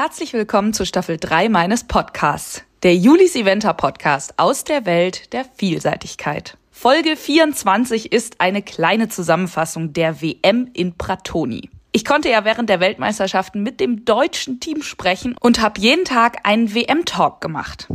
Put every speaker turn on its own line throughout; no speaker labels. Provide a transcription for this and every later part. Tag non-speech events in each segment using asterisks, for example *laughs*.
Herzlich willkommen zu Staffel 3 meines Podcasts, der Julis Eventer Podcast aus der Welt der Vielseitigkeit. Folge 24 ist eine kleine Zusammenfassung der WM in Pratoni. Ich konnte ja während der Weltmeisterschaften mit dem deutschen Team sprechen und habe jeden Tag einen WM-Talk gemacht.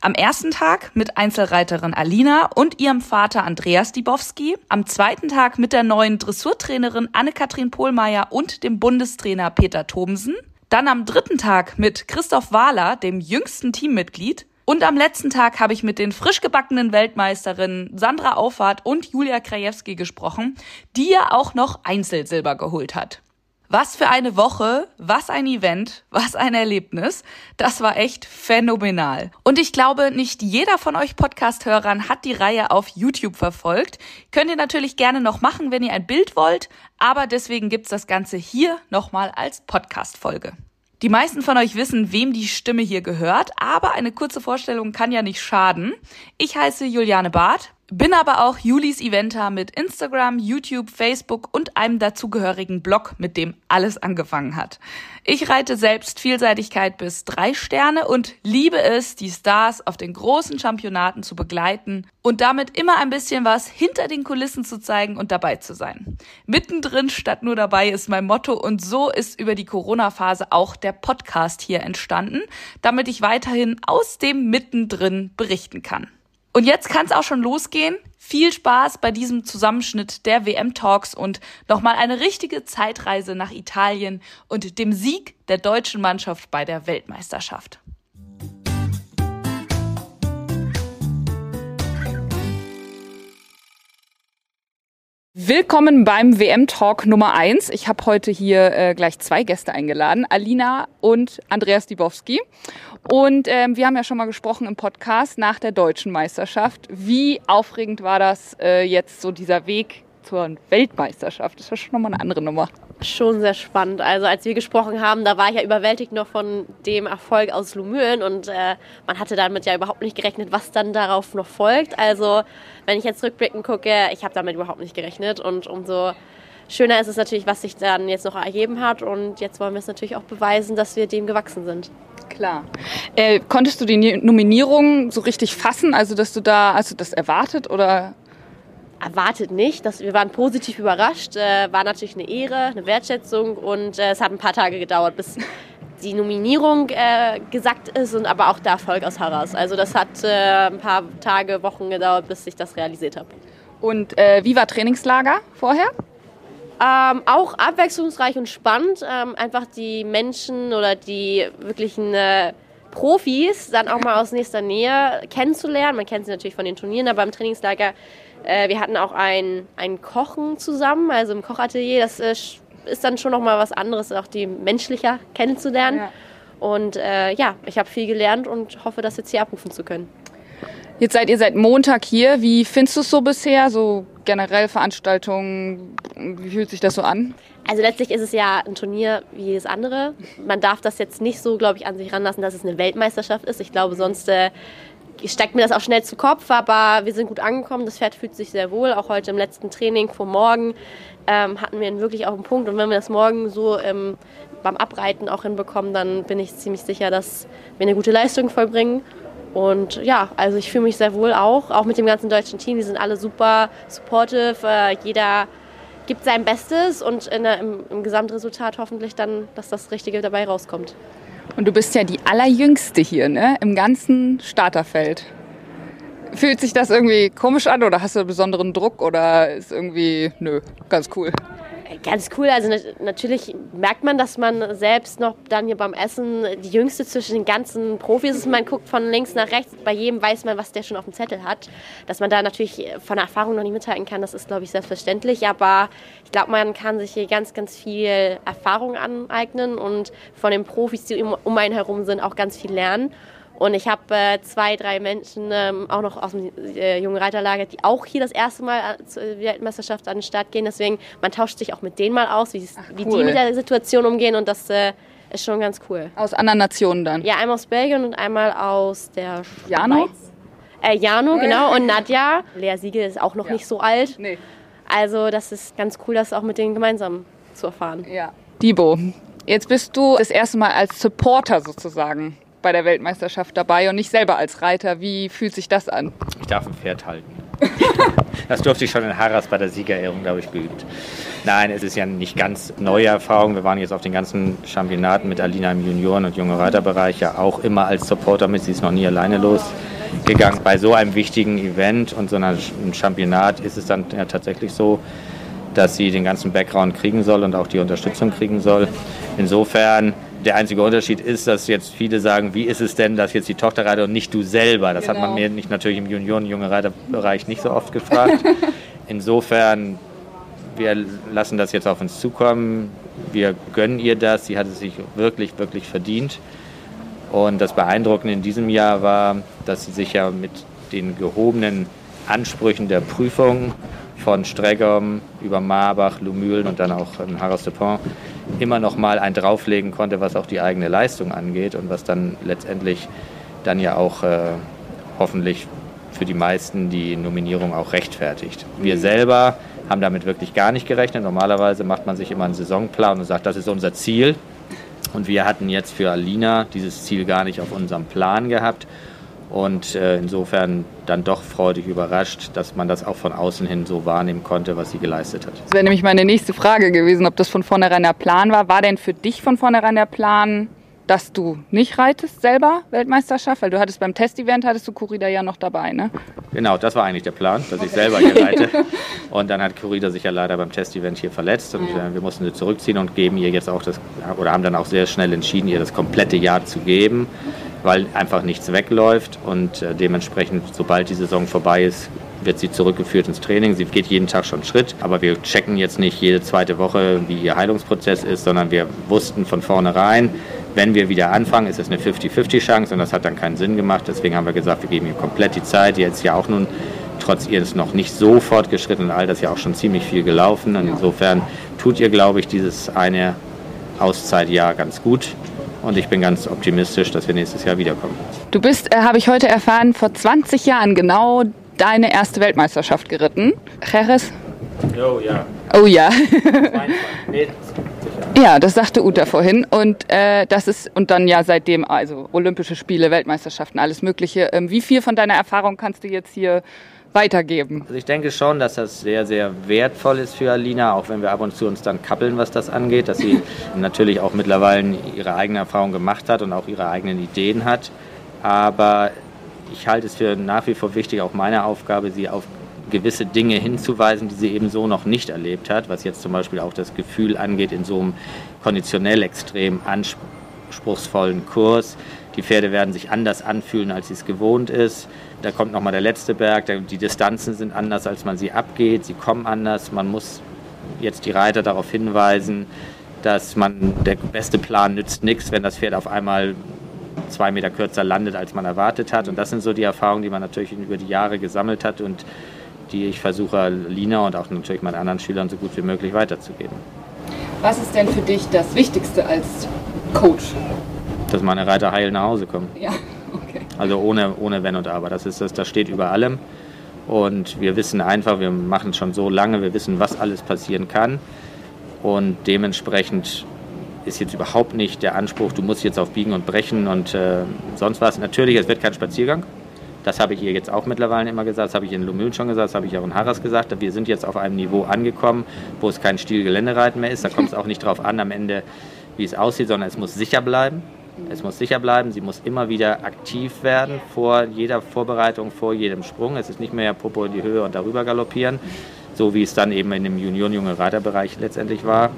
Am ersten Tag mit Einzelreiterin Alina und ihrem Vater Andreas Dibowski. Am zweiten Tag mit der neuen Dressurtrainerin Anne-Kathrin Pohlmeier und dem Bundestrainer Peter Thomsen. Dann am dritten Tag mit Christoph Wahler, dem jüngsten Teammitglied. Und am letzten Tag habe ich mit den frisch gebackenen Weltmeisterinnen Sandra Auffahrt und Julia Krajewski gesprochen, die ja auch noch Einzelsilber geholt hat. Was für eine Woche, was ein Event, was ein Erlebnis. Das war echt phänomenal. Und ich glaube, nicht jeder von euch Podcast-Hörern hat die Reihe auf YouTube verfolgt. Könnt ihr natürlich gerne noch machen, wenn ihr ein Bild wollt, aber deswegen gibt's das Ganze hier nochmal als Podcast-Folge. Die meisten von euch wissen, wem die Stimme hier gehört, aber eine kurze Vorstellung kann ja nicht schaden. Ich heiße Juliane Barth, bin aber auch Julis Eventer mit Instagram, YouTube, Facebook und einem dazugehörigen Blog, mit dem alles angefangen hat. Ich reite selbst Vielseitigkeit bis drei Sterne und liebe es, die Stars auf den großen Championaten zu begleiten und damit immer ein bisschen was hinter den Kulissen zu zeigen und dabei zu sein. Mittendrin statt nur dabei ist mein Motto und so ist über die Corona-Phase auch der Podcast hier entstanden, damit ich weiterhin aus dem Mittendrin berichten kann. Und jetzt kann es auch schon losgehen. Viel Spaß bei diesem Zusammenschnitt der WM-Talks und nochmal eine richtige Zeitreise nach Italien und dem Sieg der deutschen Mannschaft bei der Weltmeisterschaft. Willkommen beim WM-Talk Nummer 1. Ich habe heute hier äh, gleich zwei Gäste eingeladen, Alina und Andreas Dibowski. Und ähm, wir haben ja schon mal gesprochen im Podcast nach der deutschen Meisterschaft. Wie aufregend war das äh, jetzt so dieser Weg zur Weltmeisterschaft? Das war schon nochmal eine andere Nummer.
Schon sehr spannend. Also als wir gesprochen haben, da war ich ja überwältigt noch von dem Erfolg aus Lumüren und äh, man hatte damit ja überhaupt nicht gerechnet, was dann darauf noch folgt. Also wenn ich jetzt rückblickend gucke, ich habe damit überhaupt nicht gerechnet und umso schöner ist es natürlich, was sich dann jetzt noch ergeben hat und jetzt wollen wir es natürlich auch beweisen, dass wir dem gewachsen sind.
Klar. Äh, konntest du die Nominierung so richtig fassen? Also, dass du da, hast du das erwartet oder?
Erwartet nicht. Das, wir waren positiv überrascht. Äh, war natürlich eine Ehre, eine Wertschätzung und äh, es hat ein paar Tage gedauert, bis die Nominierung äh, gesagt ist und aber auch der Erfolg aus Harras. Also das hat äh, ein paar Tage, Wochen gedauert, bis ich das realisiert habe.
Und äh, wie war Trainingslager vorher?
Ähm, auch abwechslungsreich und spannend. Ähm, einfach die Menschen oder die wirklichen äh, Profis dann auch mal aus nächster Nähe kennenzulernen. Man kennt sie natürlich von den Turnieren, aber im Trainingslager, äh, wir hatten auch ein, ein Kochen zusammen, also im Kochatelier. Das äh, ist dann schon noch mal was anderes, auch die menschlicher kennenzulernen. Ja. Und äh, ja, ich habe viel gelernt und hoffe, das jetzt hier abrufen zu können.
Jetzt seid ihr seit Montag hier. Wie findest du es so bisher? So generell Veranstaltungen, wie fühlt sich das so an?
Also letztlich ist es ja ein Turnier wie jedes andere. Man darf das jetzt nicht so, glaube ich, an sich ranlassen, dass es eine Weltmeisterschaft ist. Ich glaube, sonst äh, steckt mir das auch schnell zu Kopf, aber wir sind gut angekommen. Das Pferd fühlt sich sehr wohl. Auch heute im letzten Training vor morgen ähm, hatten wir wirklich auch einen Punkt. Und wenn wir das morgen so ähm, beim Abreiten auch hinbekommen, dann bin ich ziemlich sicher, dass wir eine gute Leistung vollbringen. Und ja, also ich fühle mich sehr wohl auch, auch mit dem ganzen deutschen Team. Die sind alle super supportive. Äh, jeder gibt sein Bestes und der, im, im Gesamtresultat hoffentlich dann, dass das Richtige dabei rauskommt.
Und du bist ja die allerjüngste hier, ne? Im ganzen Starterfeld. Fühlt sich das irgendwie komisch an oder hast du einen besonderen Druck oder ist irgendwie, nö, ganz cool?
Ganz cool. Also natürlich merkt man, dass man selbst noch dann hier beim Essen die Jüngste zwischen den ganzen Profis ist. Man guckt von links nach rechts. Bei jedem weiß man, was der schon auf dem Zettel hat. Dass man da natürlich von der Erfahrung noch nicht mithalten kann, das ist, glaube ich, selbstverständlich. Aber ich glaube, man kann sich hier ganz, ganz viel Erfahrung aneignen und von den Profis, die um einen herum sind, auch ganz viel lernen. Und ich habe äh, zwei, drei Menschen ähm, auch noch aus dem äh, jungen Reiterlager, die auch hier das erste Mal äh, zur Weltmeisterschaft an den Start gehen. Deswegen, man tauscht sich auch mit denen mal aus, wie, Ach, wie die mit der Situation umgehen. Und das äh, ist schon ganz cool.
Aus anderen Nationen dann?
Ja, einmal aus Belgien und einmal aus der
Jano?
Schweiz. Äh, Jano, genau. Und Nadja. Lea Siegel ist auch noch ja. nicht so alt. Nee. Also das ist ganz cool, das auch mit denen gemeinsam zu erfahren.
Ja. Dibo, Jetzt bist du das erste Mal als Supporter sozusagen bei der Weltmeisterschaft dabei und nicht selber als Reiter. Wie fühlt sich das an?
Ich darf ein Pferd halten. *laughs* das durfte ich schon in Harras bei der Siegerehrung, glaube ich, geübt. Nein, es ist ja nicht ganz neue Erfahrung. Wir waren jetzt auf den ganzen Championaten mit Alina im Junioren- und junge Reiterbereich ja auch immer als Supporter mit. Sie ist noch nie alleine losgegangen. Bei so einem wichtigen Event und so einem Championat ist es dann ja tatsächlich so, dass sie den ganzen Background kriegen soll und auch die Unterstützung kriegen soll. Insofern der einzige Unterschied ist, dass jetzt viele sagen, wie ist es denn, dass jetzt die Tochter reitet und nicht du selber? Das genau. hat man genau. mir nicht natürlich im Junioren-, junge Reiterbereich nicht so oft gefragt. *laughs* Insofern, wir lassen das jetzt auf uns zukommen. Wir gönnen ihr das. Sie hat es sich wirklich, wirklich verdient. Und das Beeindruckende in diesem Jahr war, dass sie sich ja mit den gehobenen Ansprüchen der Prüfung von Streggom über Marbach, Lumülen und dann auch in Harras de Pont immer noch mal ein drauflegen konnte, was auch die eigene Leistung angeht und was dann letztendlich dann ja auch äh, hoffentlich für die meisten die Nominierung auch rechtfertigt. Wir mhm. selber haben damit wirklich gar nicht gerechnet. Normalerweise macht man sich immer einen Saisonplan und sagt, das ist unser Ziel. Und wir hatten jetzt für Alina dieses Ziel gar nicht auf unserem Plan gehabt und äh, insofern dann doch freudig überrascht, dass man das auch von außen hin so wahrnehmen konnte, was sie geleistet hat.
Das wäre nämlich meine nächste Frage gewesen, ob das von vornherein der Plan war. War denn für dich von vornherein der Plan, dass du nicht reitest selber Weltmeisterschaft? Weil du hattest beim Testevent, hattest du Kurida ja noch dabei, ne?
Genau, das war eigentlich der Plan, dass okay. ich selber hier reite. *laughs* und dann hat Kurida sich ja leider beim Testevent hier verletzt und ja. äh, wir mussten sie zurückziehen und geben ihr jetzt auch das, oder haben dann auch sehr schnell entschieden, ihr das komplette Jahr zu geben weil einfach nichts wegläuft und äh, dementsprechend, sobald die Saison vorbei ist, wird sie zurückgeführt ins Training. Sie geht jeden Tag schon Schritt, aber wir checken jetzt nicht jede zweite Woche, wie ihr Heilungsprozess ist, sondern wir wussten von vornherein, wenn wir wieder anfangen, ist es eine 50-50 Chance und das hat dann keinen Sinn gemacht. Deswegen haben wir gesagt, wir geben ihr komplett die Zeit. Jetzt ja auch nun trotz ihres noch nicht so fortgeschrittenen Alters ja auch schon ziemlich viel gelaufen. Und insofern tut ihr, glaube ich, dieses eine Auszeitjahr ganz gut. Und ich bin ganz optimistisch, dass wir nächstes Jahr wiederkommen.
Du bist, äh, habe ich heute erfahren, vor 20 Jahren genau deine erste Weltmeisterschaft geritten. Jerez?
Oh ja.
Oh ja. nee, ja, das sagte Uta vorhin. Und äh, das ist, und dann ja seitdem, also Olympische Spiele, Weltmeisterschaften, alles Mögliche. Ähm, wie viel von deiner Erfahrung kannst du jetzt hier weitergeben?
Also ich denke schon, dass das sehr, sehr wertvoll ist für Alina, auch wenn wir ab und zu uns dann kappeln, was das angeht, dass sie *laughs* natürlich auch mittlerweile ihre eigene Erfahrung gemacht hat und auch ihre eigenen Ideen hat. Aber ich halte es für nach wie vor wichtig, auch meine Aufgabe, sie auf gewisse Dinge hinzuweisen, die sie eben so noch nicht erlebt hat, was jetzt zum Beispiel auch das Gefühl angeht in so einem konditionell extrem anspruchsvollen Kurs. Die Pferde werden sich anders anfühlen, als sie es gewohnt ist. Da kommt nochmal der letzte Berg. Die Distanzen sind anders, als man sie abgeht. Sie kommen anders. Man muss jetzt die Reiter darauf hinweisen, dass man der beste Plan nützt nichts, wenn das Pferd auf einmal zwei Meter kürzer landet, als man erwartet hat. Und das sind so die Erfahrungen, die man natürlich über die Jahre gesammelt hat und die ich versuche, Lina und auch natürlich meinen anderen Schülern so gut wie möglich weiterzugeben.
Was ist denn für dich das Wichtigste als Coach?
Dass meine Reiter heil nach Hause kommen.
Ja.
Also ohne, ohne Wenn und Aber. Das, ist, das, das steht über allem. Und wir wissen einfach, wir machen es schon so lange, wir wissen, was alles passieren kann. Und dementsprechend ist jetzt überhaupt nicht der Anspruch, du musst jetzt auf Biegen und Brechen und äh, sonst was. Natürlich, es wird kein Spaziergang. Das habe ich ihr jetzt auch mittlerweile immer gesagt, das habe ich in Lumülen schon gesagt, das habe ich auch in Harras gesagt. Wir sind jetzt auf einem Niveau angekommen, wo es kein Stilgeländereiten mehr ist. Da kommt es auch nicht darauf an, am Ende, wie es aussieht, sondern es muss sicher bleiben. Es muss sicher bleiben, sie muss immer wieder aktiv werden vor jeder Vorbereitung, vor jedem Sprung. Es ist nicht mehr Popo in die Höhe und darüber galoppieren, so wie es dann eben in dem Junioren-Junge Reiterbereich letztendlich war.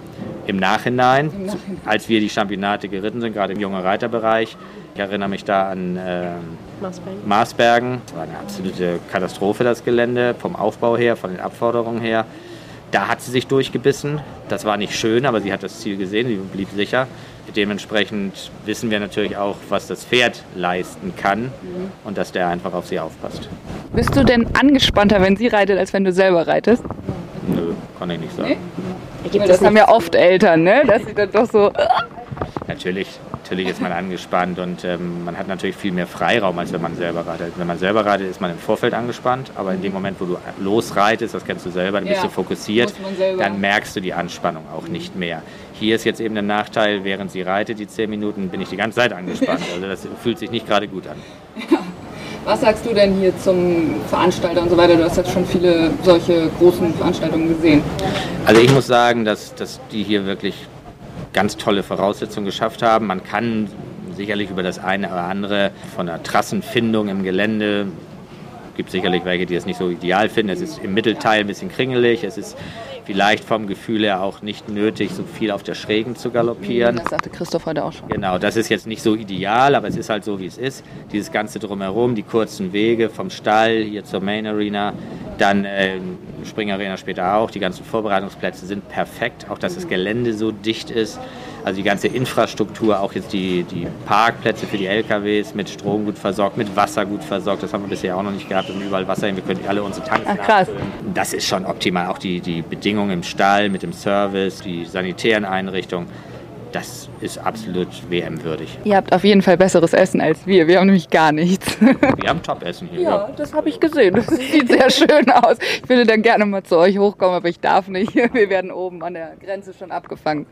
Im Nachhinein, Im Nachhinein, als wir die Championate geritten sind, gerade im jungen Reiterbereich, ich erinnere mich da an äh, Marsbergen. Marsbergen. Das war eine absolute Katastrophe, das Gelände, vom Aufbau her, von den Abforderungen her. Da hat sie sich durchgebissen. Das war nicht schön, aber sie hat das Ziel gesehen, sie blieb sicher. Dementsprechend wissen wir natürlich auch, was das Pferd leisten kann und dass der einfach auf sie aufpasst.
Bist du denn angespannter, wenn sie reitet, als wenn du selber reitest?
Nö, kann ich nicht sagen.
Nee? Das, das haben ja oft Eltern, ne? dass sie dann doch so.
Natürlich, natürlich ist man angespannt und ähm, man hat natürlich viel mehr Freiraum, als wenn man selber reitet. Wenn man selber reitet, ist man im Vorfeld angespannt, aber in dem Moment, wo du losreitest, das kennst du selber, dann bist
Ja,
du fokussiert, dann merkst du die Anspannung auch nicht mehr. Hier ist jetzt eben der Nachteil, während sie reitet, die zehn Minuten, bin ich die ganze Zeit angespannt. Also das fühlt sich nicht gerade gut an. *laughs*
Was sagst du denn hier zum Veranstalter und so weiter? Du hast jetzt schon viele solche großen Veranstaltungen gesehen.
Also ich muss sagen, dass, dass die hier wirklich ganz tolle Voraussetzungen geschafft haben. Man kann sicherlich über das eine oder andere von der Trassenfindung im Gelände, gibt sicherlich welche, die es nicht so ideal finden. Es ist im Mittelteil ein bisschen kringelig, es ist vielleicht vom Gefühl her auch nicht nötig, so viel auf der Schrägen zu galoppieren.
Das sagte Christoph heute auch schon.
Genau, das ist jetzt nicht so ideal, aber es ist halt so, wie es ist. Dieses ganze Drumherum, die kurzen Wege vom Stall hier zur Main Arena, dann äh, Spring Arena später auch, die ganzen Vorbereitungsplätze sind perfekt, auch dass das Gelände so dicht ist. Also die ganze Infrastruktur, auch jetzt die, die Parkplätze für die LKWs mit Strom gut versorgt, mit Wasser gut versorgt. Das haben wir bisher auch noch nicht gehabt. Und überall Wasser hin. Wir können alle unsere Tanks
Ach, krass.
nachfüllen. Das ist schon optimal. Auch die, die Bedingungen im Stall mit dem Service, die sanitären Einrichtungen. Das ist absolut WM-würdig.
Ihr habt auf jeden Fall besseres Essen als wir. Wir haben nämlich gar nichts.
Wir haben Top-Essen hier.
Ja, das habe ich gesehen. Das sieht sehr schön aus. Ich würde dann gerne mal zu euch hochkommen, aber ich darf nicht. Wir werden oben an der Grenze schon abgefangen.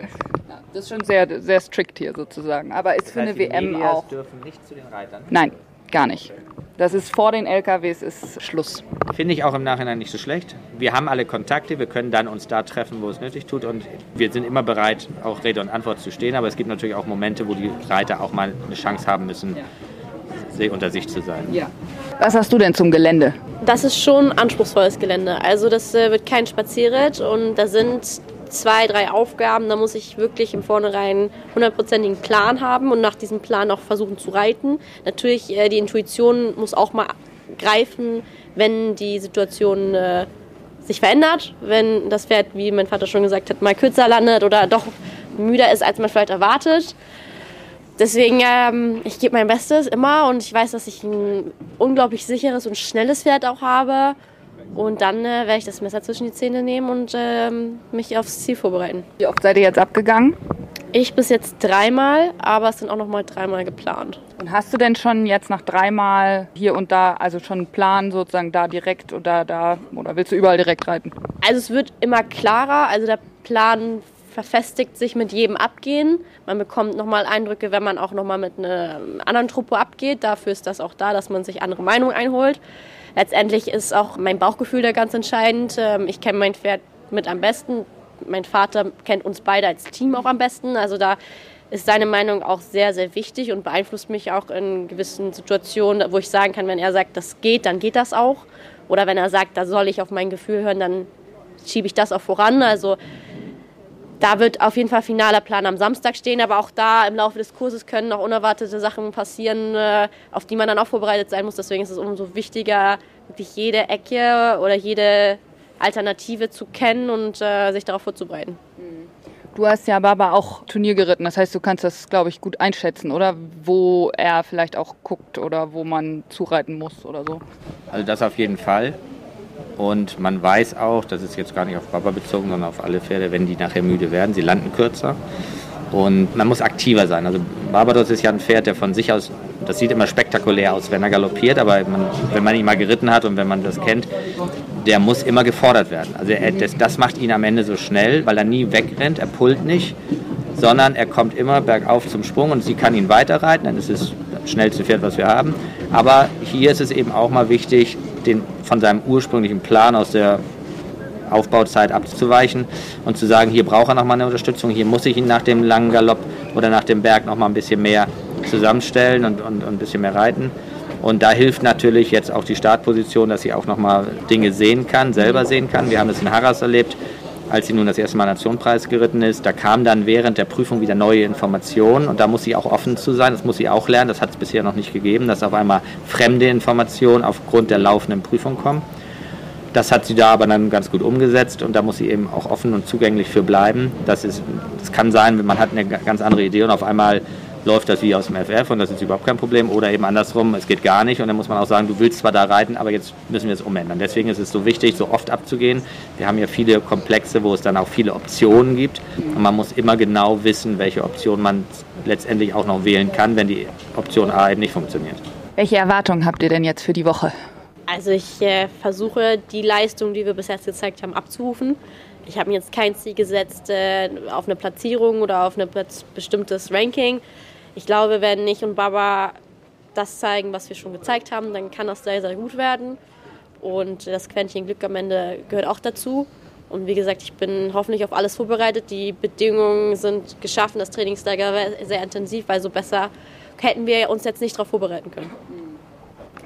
Ja, das ist schon sehr, sehr strikt hier sozusagen. Aber ist für eine WM auch.
dürfen nicht zu den Reitern.
Nein, gar nicht. Das ist vor den LKWs ist Schluss.
Finde ich auch im Nachhinein nicht so schlecht. Wir haben alle Kontakte, wir können dann uns da treffen, wo es nötig tut und wir sind immer bereit, auch Rede und Antwort zu stehen. Aber es gibt natürlich auch Momente, wo die Reiter auch mal eine Chance haben müssen, se- unter sich zu sein.
Ja. Was hast du denn zum Gelände?
Das ist schon anspruchsvolles Gelände. Also das äh, wird kein Spazierritt und da sind zwei, drei Aufgaben. Da muss ich wirklich im Vornherein hundertprozentigen Plan haben und nach diesem Plan auch versuchen zu reiten. Natürlich, äh, die Intuition muss auch mal greifen, wenn die Situation äh, sich verändert, wenn das Pferd, wie mein Vater schon gesagt hat, mal kürzer landet oder doch müder ist, als man vielleicht erwartet. Deswegen, ähm, ich gebe mein Bestes immer und ich weiß, dass ich ein unglaublich sicheres und schnelles Pferd auch habe. Und dann äh, werde ich das Messer zwischen die Zähne nehmen und ähm, mich aufs Ziel vorbereiten.
Wie oft seid ihr jetzt abgegangen?
Ich bis jetzt dreimal, aber es sind auch noch mal dreimal geplant.
Und hast du denn schon jetzt nach dreimal hier und da, also schon einen Plan sozusagen da direkt oder da, oder willst du überall direkt reiten?
Also es wird immer klarer, also der Plan verfestigt sich mit jedem Abgehen. Man bekommt nochmal Eindrücke, wenn man auch nochmal mit einer anderen Truppe abgeht. Dafür ist das auch da, dass man sich andere Meinungen einholt. Letztendlich ist auch mein Bauchgefühl da ganz entscheidend. Ähm, Ich kenne mein Pferd mit am besten. Mein Vater kennt uns beide als Team auch am besten. Also da ist seine Meinung auch sehr, sehr wichtig und beeinflusst mich auch in gewissen Situationen, wo ich sagen kann, wenn er sagt, das geht, dann geht das auch. Oder wenn er sagt, da soll ich auf mein Gefühl hören, dann schiebe ich das auch voran. Also da wird auf jeden Fall finaler Plan am Samstag stehen, aber auch da im Laufe des Kurses können noch unerwartete Sachen passieren, äh, auf die man dann auch vorbereitet sein muss. Deswegen ist es umso wichtiger, wirklich jede Ecke oder jede Alternative zu kennen und äh, sich darauf vorzubereiten.
Du hast ja Baba auch Turnier geritten, das heißt, du kannst das, glaube ich, gut einschätzen, oder? Wo er vielleicht auch guckt oder wo man zureiten muss oder so.
Also das auf jeden Fall. Und man weiß auch, das ist jetzt gar nicht auf Baba bezogen, sondern auf alle Pferde, wenn die nachher müde werden, sie landen kürzer. Und man muss aktiver sein. Also Barbados ist ja ein Pferd, der von sich aus, das sieht immer spektakulär aus, wenn er galoppiert, aber man, wenn man ihn mal geritten hat und wenn man das kennt, der muss immer gefordert werden. Also er, das, das macht ihn am Ende so schnell, weil er nie wegrennt, er pullt nicht, sondern er kommt immer bergauf zum Sprung und sie kann ihn weiterreiten, dann ist es das schnellste Pferd, was wir haben. Aber hier ist es eben auch mal wichtig, den, von seinem ursprünglichen Plan aus der Aufbauzeit abzuweichen und zu sagen, hier braucht er nochmal eine Unterstützung, hier muss ich ihn nach dem langen Galopp oder nach dem Berg nochmal ein bisschen mehr zusammenstellen und, und, und ein bisschen mehr reiten. Und da hilft natürlich jetzt auch die Startposition, dass sie auch nochmal Dinge sehen kann, selber sehen kann. Wir haben das in Harras erlebt, als sie nun das erste Mal Nationenpreis geritten ist. Da kam dann während der Prüfung wieder neue Informationen und da muss sie auch offen zu sein, das muss sie auch lernen, das hat es bisher noch nicht gegeben, dass auf einmal fremde Informationen aufgrund der laufenden Prüfung kommen. Das hat sie da aber dann ganz gut umgesetzt und da muss sie eben auch offen und zugänglich für bleiben. Das, ist, das kann sein, man hat eine ganz andere Idee und auf einmal läuft das wie aus dem FF und das ist überhaupt kein Problem. Oder eben andersrum, es geht gar nicht und dann muss man auch sagen, du willst zwar da reiten, aber jetzt müssen wir es umändern. Deswegen ist es so wichtig, so oft abzugehen. Wir haben ja viele Komplexe, wo es dann auch viele Optionen gibt und man muss immer genau wissen, welche Option man letztendlich auch noch wählen kann, wenn die Option A eben nicht funktioniert.
Welche Erwartungen habt ihr denn jetzt für die Woche?
Also ich äh, versuche die Leistung, die wir bis jetzt gezeigt haben, abzurufen. Ich habe mir jetzt kein Ziel gesetzt äh, auf eine Platzierung oder auf ein bestimmtes Ranking. Ich glaube, wenn ich und Baba das zeigen, was wir schon gezeigt haben, dann kann das sehr, sehr gut werden. Und das Quäntchen Glück am Ende gehört auch dazu. Und wie gesagt, ich bin hoffentlich auf alles vorbereitet. Die Bedingungen sind geschaffen, das Trainingslager war sehr intensiv, weil so besser hätten wir uns jetzt nicht darauf vorbereiten können.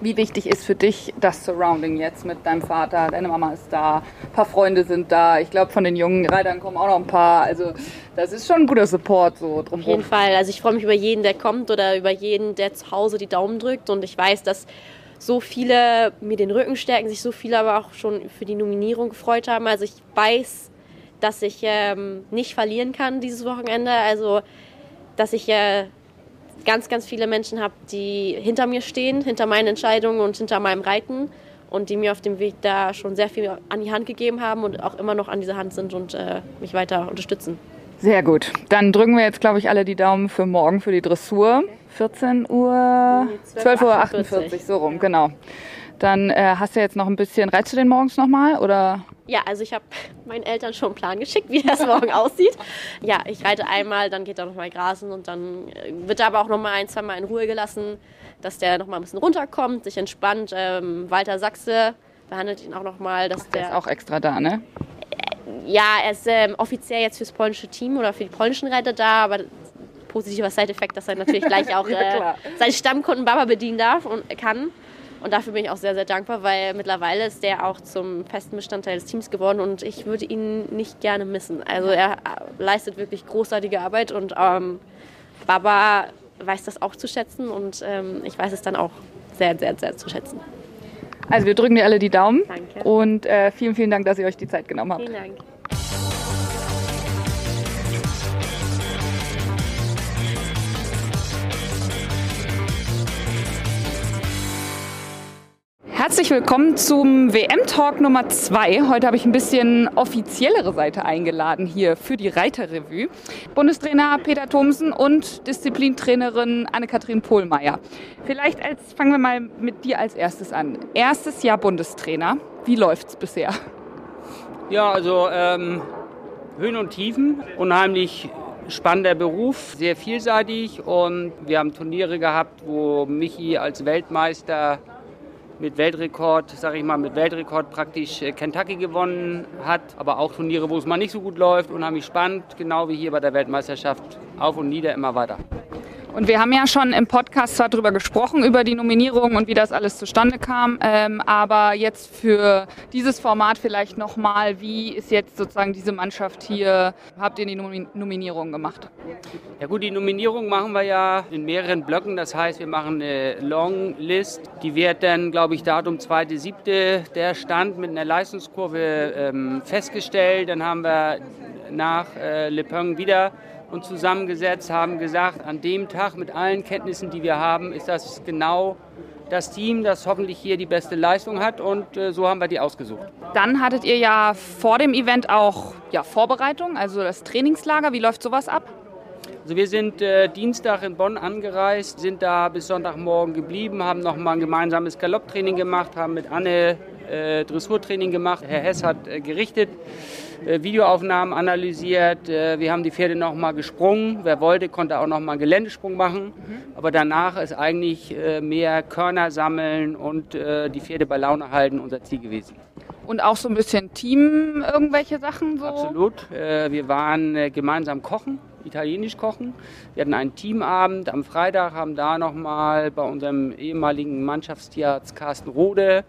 Wie wichtig ist für dich das Surrounding jetzt mit deinem Vater? Deine Mama ist da, ein paar Freunde sind da. Ich glaube, von den jungen Reitern kommen auch noch ein paar. Also das ist schon ein guter Support so drumherum.
Auf jeden Fall. Also ich freue mich über jeden, der kommt oder über jeden, der zu Hause die Daumen drückt. Und ich weiß, dass so viele mir den Rücken stärken, sich so viele aber auch schon für die Nominierung gefreut haben. Also ich weiß, dass ich ähm, nicht verlieren kann dieses Wochenende. Also dass ich äh, ganz, ganz viele Menschen habe, die hinter mir stehen, hinter meinen Entscheidungen und hinter meinem Reiten und die mir auf dem Weg da schon sehr viel an die Hand gegeben haben und auch immer noch an dieser Hand sind und äh, mich weiter unterstützen.
Sehr gut. Dann drücken wir jetzt, glaube ich, alle die Daumen für morgen für die Dressur. 14 Uhr, 12 Uhr 48, so rum, genau. Dann äh, hast du jetzt noch ein bisschen, reitest du den morgens nochmal oder?
Ja, also ich habe meinen Eltern schon einen Plan geschickt, wie das morgen aussieht. Ja, ich reite einmal, dann geht er nochmal grasen und dann äh, wird er aber auch nochmal ein, zwei Mal in Ruhe gelassen, dass der nochmal ein bisschen runterkommt, sich entspannt. Ähm, Walter Sachse behandelt ihn auch nochmal, dass
Ach, der, der ist auch extra da, ne?
Ja, er ist ähm, offiziell jetzt fürs polnische Team oder für die polnischen Reiter da, aber positiver Side-Effekt, dass er natürlich gleich *laughs* auch äh, seinen Stammkunden Baba bedienen darf und kann. Und dafür bin ich auch sehr, sehr dankbar, weil mittlerweile ist der auch zum festen Bestandteil des Teams geworden und ich würde ihn nicht gerne missen. Also er leistet wirklich großartige Arbeit und ähm, Baba weiß das auch zu schätzen und ähm, ich weiß es dann auch sehr, sehr, sehr zu schätzen.
Also wir drücken dir alle die Daumen
Danke.
und äh, vielen, vielen Dank, dass ihr euch die Zeit genommen habt.
Vielen Dank.
Herzlich willkommen zum WM-Talk Nummer 2. Heute habe ich ein bisschen offiziellere Seite eingeladen hier für die Reiterrevue. Bundestrainer Peter Thomsen und Disziplintrainerin Anne-Kathrin Pohlmeier. Vielleicht als, fangen wir mal mit dir als erstes an. Erstes Jahr Bundestrainer. Wie läuft es bisher?
Ja, also ähm, Höhen und Tiefen. Unheimlich spannender Beruf, sehr vielseitig und wir haben Turniere gehabt, wo Michi als Weltmeister mit Weltrekord, sage ich mal, mit Weltrekord praktisch äh, Kentucky gewonnen hat, aber auch Turniere, wo es mal nicht so gut läuft, unheimlich spannend, genau wie hier bei der Weltmeisterschaft, auf und nieder immer weiter.
Und wir haben ja schon im Podcast zwar darüber gesprochen, über die Nominierung und wie das alles zustande kam, ähm, aber jetzt für dieses Format vielleicht nochmal, wie ist jetzt sozusagen diese Mannschaft hier, habt ihr die Nominierung gemacht?
Ja gut, die Nominierung machen wir ja in mehreren Blöcken, das heißt, wir machen eine Long List, die wird dann, glaube ich, Datum 2.7. der Stand mit einer Leistungskurve ähm, festgestellt, dann haben wir nach äh, Le Pen wieder uns zusammengesetzt, haben gesagt, an dem Tag mit allen Kenntnissen, die wir haben, ist das genau das Team, das hoffentlich hier die beste Leistung hat und äh, so haben wir die ausgesucht.
Dann hattet ihr ja vor dem Event auch ja, Vorbereitung, also das Trainingslager. Wie läuft sowas ab?
Also wir sind äh, Dienstag in Bonn angereist, sind da bis Sonntagmorgen geblieben, haben nochmal ein gemeinsames Galopptraining gemacht, haben mit Anne äh, Dressurtraining gemacht. Herr Hess hat äh, gerichtet. Äh, Videoaufnahmen analysiert. Äh, wir haben die Pferde noch mal gesprungen. Wer wollte, konnte auch noch mal einen Geländesprung machen. Mhm. Aber danach ist eigentlich äh, mehr Körner sammeln und die Pferde bei Laune halten unser Ziel gewesen.
Und auch so ein bisschen Team, irgendwelche Sachen so?
Absolut. Wir waren gemeinsam kochen italienisch kochen. Wir hatten einen Teamabend am Freitag, haben da nochmal bei unserem ehemaligen Mannschaftstierarzt Carsten Rode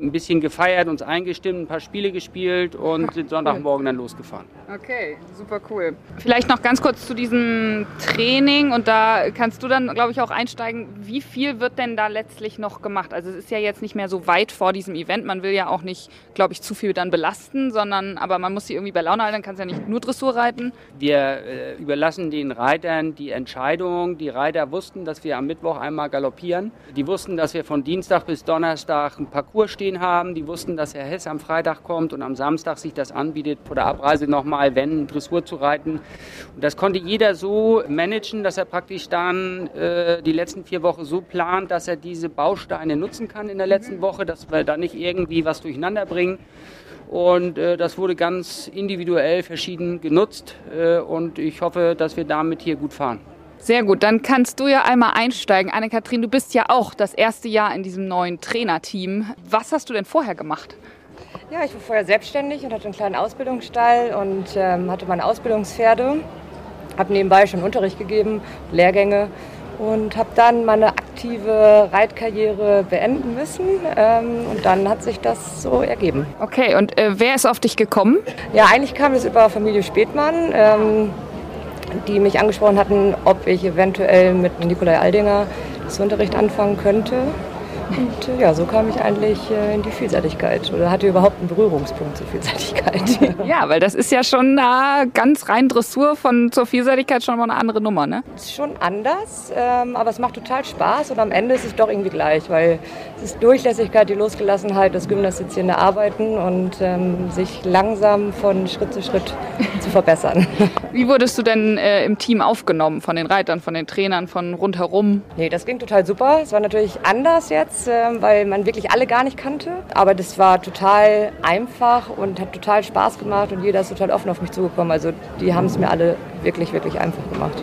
ein bisschen gefeiert, uns eingestimmt, ein paar Spiele gespielt und sind Sonntagmorgen dann losgefahren.
Okay, super cool. Vielleicht noch ganz kurz zu diesem Training und da kannst du dann, glaube ich, auch einsteigen. Wie viel wird denn da letztlich noch gemacht? Also es ist ja jetzt nicht mehr so weit vor diesem Event. Man will ja auch nicht, glaube ich, zu viel dann belasten, sondern aber man muss sie irgendwie bei Laune halten, dann kannst du ja nicht nur Dressur reiten.
Wir äh, überlassen den Reitern die Entscheidung. Die Reiter wussten, dass wir am Mittwoch einmal galoppieren. Die wussten, dass wir von Dienstag bis Donnerstag einen Parcours stehen haben. Die wussten, dass Herr Hess am Freitag kommt und am Samstag sich das anbietet, vor der Abreise nochmal, wenn Dressur zu reiten. Und das konnte jeder so managen, dass er praktisch dann äh, die letzten vier Wochen so plant, dass er diese Bausteine nutzen kann in der letzten Woche, dass wir da nicht irgendwie was durcheinander bringen. Und äh, das wurde ganz individuell verschieden genutzt. Äh, und ich hoffe, dass wir damit hier gut fahren.
Sehr gut, dann kannst du ja einmal einsteigen. Anne-Kathrin, du bist ja auch das erste Jahr in diesem neuen Trainerteam. Was hast du denn vorher gemacht?
Ja, ich war vorher selbstständig und hatte einen kleinen Ausbildungsstall und ähm, hatte meine Ausbildungspferde. Habe nebenbei schon Unterricht gegeben, Lehrgänge und habe dann meine aktive Reitkarriere beenden müssen. Ähm, und dann hat sich das so ergeben.
Okay, und äh, wer ist auf dich gekommen?
Ja, eigentlich kam es über Familie Spätmann, ähm, die mich angesprochen hatten, ob ich eventuell mit Nikolai Aldinger das Unterricht anfangen könnte. Und äh, ja, so kam ich eigentlich äh, in die Vielseitigkeit oder hatte überhaupt einen Berührungspunkt zur Vielseitigkeit. *laughs*
ja, weil das ist ja schon äh, ganz rein Dressur von zur Vielseitigkeit schon mal eine andere Nummer, ne?
Ist schon anders, ähm, aber es macht total Spaß und am Ende ist es doch irgendwie gleich, weil es ist Durchlässigkeit, die Losgelassenheit, das gymnastizierende Arbeiten und ähm, sich langsam von Schritt zu Schritt *laughs* zu verbessern. *laughs*
Wie wurdest du denn im Team aufgenommen von den Reitern, von den Trainern, von rundherum?
Nee, das ging total super. Es war natürlich anders jetzt äh, weil man wirklich alle gar nicht kannte. Aber das war total einfach und hat total Spaß gemacht und jeder ist total offen auf mich zugekommen. Also die haben es mir alle wirklich, wirklich einfach gemacht.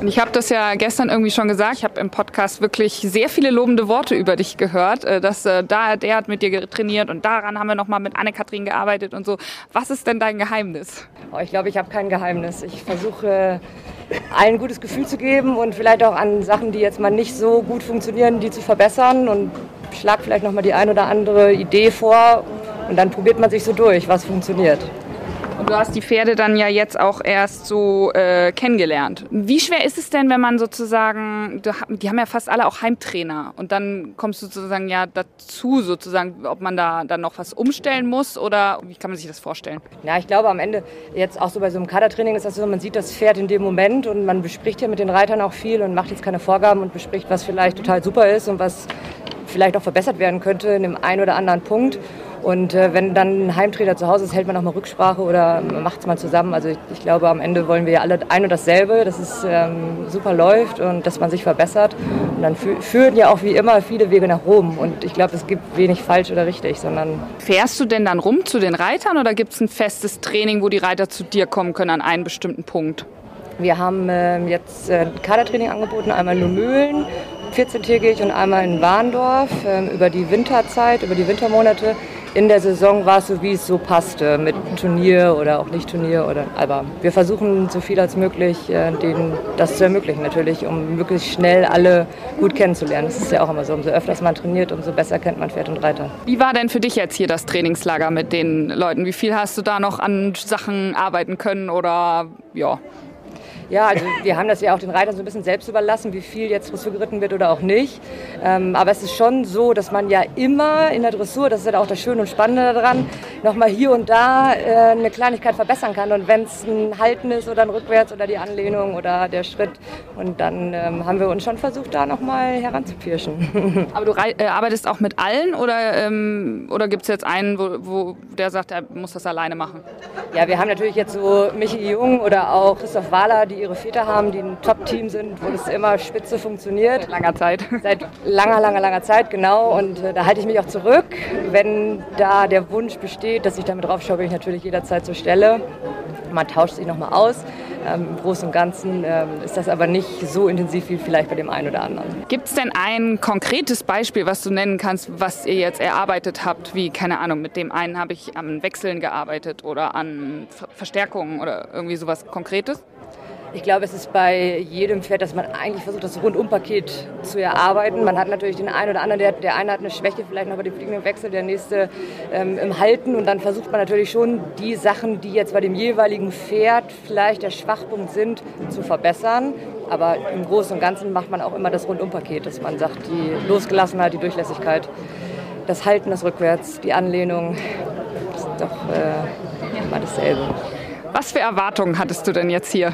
Und ich habe das ja gestern irgendwie schon gesagt. Ich habe im Podcast wirklich sehr viele lobende Worte über dich gehört. Äh, dass äh, da der hat mit dir trainiert und daran haben wir noch mal mit Anne-Kathrin gearbeitet und so. Was ist denn dein Geheimnis?
Oh, ich glaube, ich habe kein Geheimnis. Ich versuche allen ein gutes Gefühl zu geben und vielleicht auch an Sachen, die jetzt mal nicht so gut funktionieren, die zu verbessern und schlag vielleicht noch mal die ein oder andere Idee vor und dann probiert man sich so durch, was funktioniert.
Und du hast die Pferde dann ja jetzt auch erst so äh, kennengelernt. Wie schwer ist es denn, wenn man sozusagen, die haben ja fast alle auch Heimtrainer und dann kommst du sozusagen ja dazu, sozusagen, ob man da dann noch was umstellen muss oder wie kann man sich das vorstellen?
Ja, ich glaube am Ende, jetzt auch so bei so einem Kadertraining ist das so, man sieht das Pferd in dem Moment und man bespricht ja mit den Reitern auch viel und macht jetzt keine Vorgaben und bespricht, was vielleicht total super ist und was vielleicht auch verbessert werden könnte in dem einen oder anderen Punkt. Und äh, wenn dann ein Heimtrainer zu Hause ist, hält man auch mal Rücksprache oder macht es mal zusammen. Also ich, ich, glaube, am Ende wollen wir ja alle ein und dasselbe, dass es ähm, super läuft und dass man sich verbessert. Und dann fü führen ja auch wie immer viele Wege nach Rom. Und ich glaube, es gibt wenig falsch oder richtig, sondern...
Fährst du denn dann rum zu den Reitern oder gibt es ein festes Training, wo die Reiter zu dir kommen können an einen bestimmten Punkt?
Wir haben äh, jetzt äh, Kadertraining angeboten, einmal in Mühlen 14-tägig und einmal in Warndorf äh, über die Winterzeit, über die Wintermonate in der Saison war es so, wie es so passte, mit Turnier oder auch nicht Turnier. Oder, aber wir versuchen so viel als möglich, äh, denen das zu ermöglichen natürlich, um möglichst schnell alle gut kennenzulernen. Das ist ja auch immer so, umso öfter man trainiert, umso besser kennt man Pferd und Reiter.
Wie war denn für dich jetzt hier das Trainingslager mit den Leuten? Wie viel hast du da noch an Sachen arbeiten können oder ja?
Ja, also wir haben das ja auch den Reitern so ein bisschen selbst überlassen, wie viel jetzt Dressur geritten wird oder auch nicht. Ähm, aber es ist schon so, dass man ja immer in der Dressur, das ist ja auch das Schöne und Spannende daran, nochmal hier und da äh, eine Kleinigkeit verbessern kann. Und wenn es ein Halten ist oder ein Rückwärts oder die Anlehnung oder der Schritt. Und dann ähm, haben wir uns schon versucht, da nochmal heranzupirschen. *laughs*
Aber du äh, arbeitest auch mit allen oder, ähm, oder gibt es jetzt einen, wo, wo der sagt, er muss das alleine machen?
Ja, wir haben natürlich jetzt so Michi Jung oder auch Christoph Wahler, die ihre Väter haben, die ein Top-Team sind, wo das immer spitze funktioniert.
Seit langer Zeit. *laughs*
Seit langer, langer, langer Zeit, genau. Und äh, da halte ich mich auch zurück. Wenn da der Wunsch besteht, dass ich damit drauf schaue, bin ich natürlich jederzeit zur Stelle. Man tauscht sich nochmal aus. Ähm, Im Großen und Ganzen ähm, ist das aber nicht so intensiv wie vielleicht bei dem einen oder anderen.
Gibt es denn ein konkretes Beispiel, was du nennen kannst, was ihr jetzt erarbeitet habt? Wie, keine Ahnung, mit dem einen habe ich an Wechseln gearbeitet oder an Verstärkungen oder irgendwie sowas Konkretes?
Ich glaube, es ist bei jedem Pferd, dass man eigentlich versucht, das Rundumpaket zu erarbeiten. Man hat natürlich den einen oder anderen, der, der eine hat eine Schwäche vielleicht noch bei dem fliegenden Wechsel, der nächste ähm, im Halten. Und dann versucht man natürlich schon, die Sachen, die jetzt bei dem jeweiligen Pferd vielleicht der Schwachpunkt sind, zu verbessern. Aber im Großen und Ganzen macht man auch immer das Rundumpaket, dass man sagt, die Losgelassenheit, die Durchlässigkeit, das Halten, das Rückwärts, die Anlehnung, das ist doch äh, immer dasselbe.
Was für Erwartungen hattest du denn jetzt hier?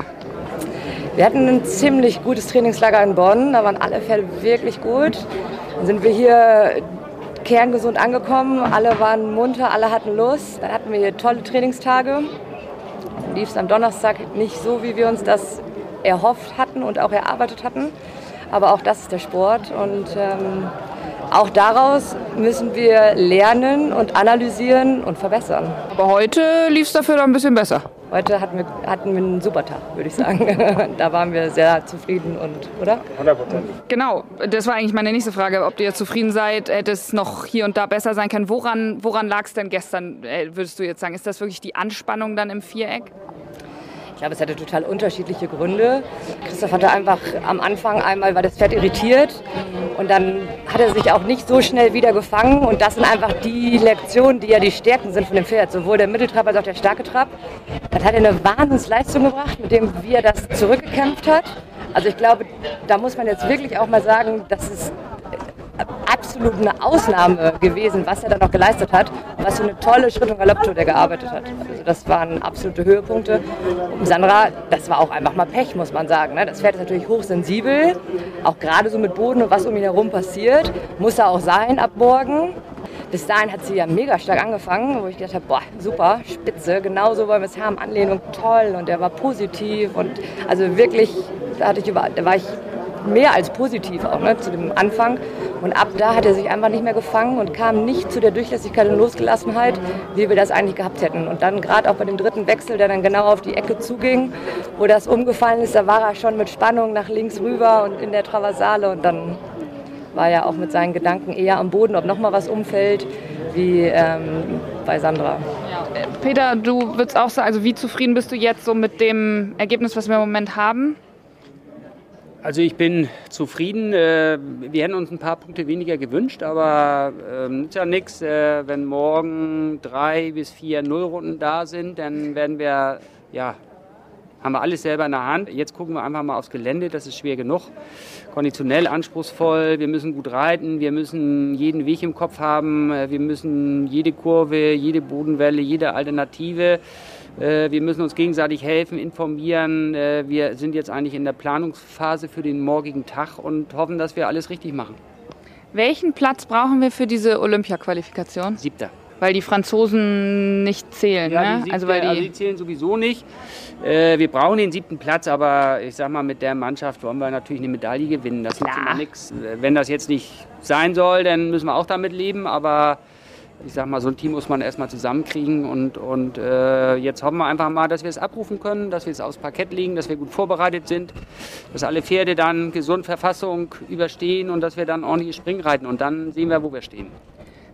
Wir hatten ein ziemlich gutes Trainingslager in Bonn, da waren alle Pferde wirklich gut. Dann sind wir hier kerngesund angekommen, alle waren munter, alle hatten Lust. Dann hatten wir hier tolle Trainingstage. Lief es am Donnerstag nicht so, wie wir uns das erhofft hatten und auch erarbeitet hatten. Aber auch das ist der Sport und ähm, auch daraus müssen wir lernen und analysieren und verbessern.
Aber heute lief es dafür dann ein bisschen besser.
Heute hatten wir, hatten wir einen super Tag, würde ich sagen. *laughs* da waren wir sehr zufrieden und, oder?
100 Genau, das war eigentlich meine nächste Frage. Ob ihr zufrieden seid, hätte es noch hier und da besser sein können. Woran, woran lag es denn gestern, äh, würdest du jetzt sagen? Ist das wirklich die Anspannung dann im Viereck?
Glaube, es hatte total unterschiedliche Gründe. Christoph hatte einfach am Anfang einmal war das Pferd irritiert und dann hat er sich auch nicht so schnell wieder gefangen und das sind einfach die Lektionen, die ja die Stärken sind von dem Pferd, sowohl der Mitteltrab als auch der starke Trab. Dann hat er eine Wahnsinnsleistung gebracht, mit dem wie er das zurückgekämpft hat. Also ich glaube, da muss man jetzt wirklich auch mal sagen, dass es absolut eine Ausnahme gewesen, was er dann noch geleistet hat was für eine tolle Schritt- und Galopptour der gearbeitet hat. Also das waren absolute Höhepunkte. Und Sandra, das war auch einfach mal Pech, muss man sagen. Ne? Das Pferd ist natürlich hochsensibel, auch gerade so mit Boden und was um ihn herum passiert, muss er auch sein ab morgen. Bis dahin hat sie ja mega stark angefangen, wo ich gedacht habe, boah, super, spitze, genau so wollen wir es haben, Anlehnung toll und der war positiv und also wirklich, da, hatte ich über, da war ich mehr als positiv auch ne, zu dem Anfang. Und ab da hat er sich einfach nicht mehr gefangen und kam nicht zu der Durchlässigkeit und Losgelassenheit, wie wir das eigentlich gehabt hätten. Und dann gerade auch bei dem dritten Wechsel, der dann genau auf die Ecke zuging, wo das umgefallen ist, da war er schon mit Spannung nach links rüber und in der Traversale und dann war er auch mit seinen Gedanken eher am Boden, ob nochmal was umfällt, wie ähm, bei Sandra.
Peter, du würdest auch sagen, also wie zufrieden bist du jetzt so mit dem Ergebnis, was wir im Moment haben?
Also ich bin zufrieden. Äh, wir hätten uns ein paar Punkte weniger gewünscht, aber ähm, ist ja nichts. Äh, wenn morgen drei bis vier Nullrunden da sind, dann werden wir, ja, haben wir alles selber in der Hand. Jetzt gucken wir einfach mal aufs Gelände. Das ist schwer genug. Konditionell anspruchsvoll. Wir müssen gut reiten. Wir müssen jeden Weg im Kopf haben. Äh, wir müssen jede Kurve, jede Bodenwelle, jede Alternative wir müssen uns gegenseitig helfen, informieren. Äh, wir sind jetzt eigentlich in der Planungsphase für den morgigen Tag und hoffen, dass wir alles richtig machen.
Welchen Platz brauchen wir für diese Olympia-Qualifikation?
Siebter.
Weil die Franzosen nicht zählen,
ja,
ne?
Also, weil die, also die zählen sowieso nicht. Äh, wir brauchen den siebten Platz, aber ich sag mal, mit der Mannschaft wollen wir natürlich eine Medaille gewinnen. Das ist immer nichts. Wenn das jetzt nicht sein soll, dann müssen wir auch damit leben, aber ich sag mal, so ein Team muss man erstmal zusammenkriegen und, und äh, jetzt hoffen wir einfach mal, dass wir es abrufen können, dass wir es aufs Parkett legen, dass wir gut vorbereitet sind, dass alle Pferde dann gesund Verfassung überstehen und dass wir dann ordentliche Springreiten und dann sehen wir, wo wir stehen.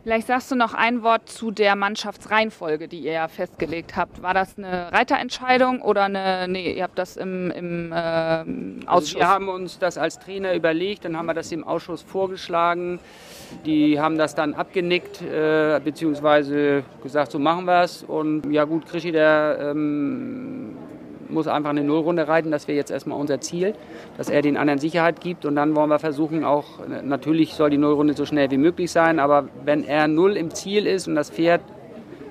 Vielleicht sagst du noch ein Wort zu der Mannschaftsreihenfolge, die ihr ja festgelegt habt. War das eine Reiterentscheidung oder eine, nee, ihr habt das im, im äh, Ausschuss? Also
wir haben uns das als Trainer überlegt, dann haben wir das im Ausschuss vorgeschlagen. Die haben das dann abgenickt, äh, beziehungsweise gesagt, so machen wir es. Und ja gut, Krischi, der ähm, muss einfach eine Nullrunde reiten. Das wäre jetzt erstmal unser Ziel, dass er den anderen Sicherheit gibt. Und dann wollen wir versuchen, auch natürlich soll die Nullrunde so schnell wie möglich sein, aber wenn er null im Ziel ist und das Pferd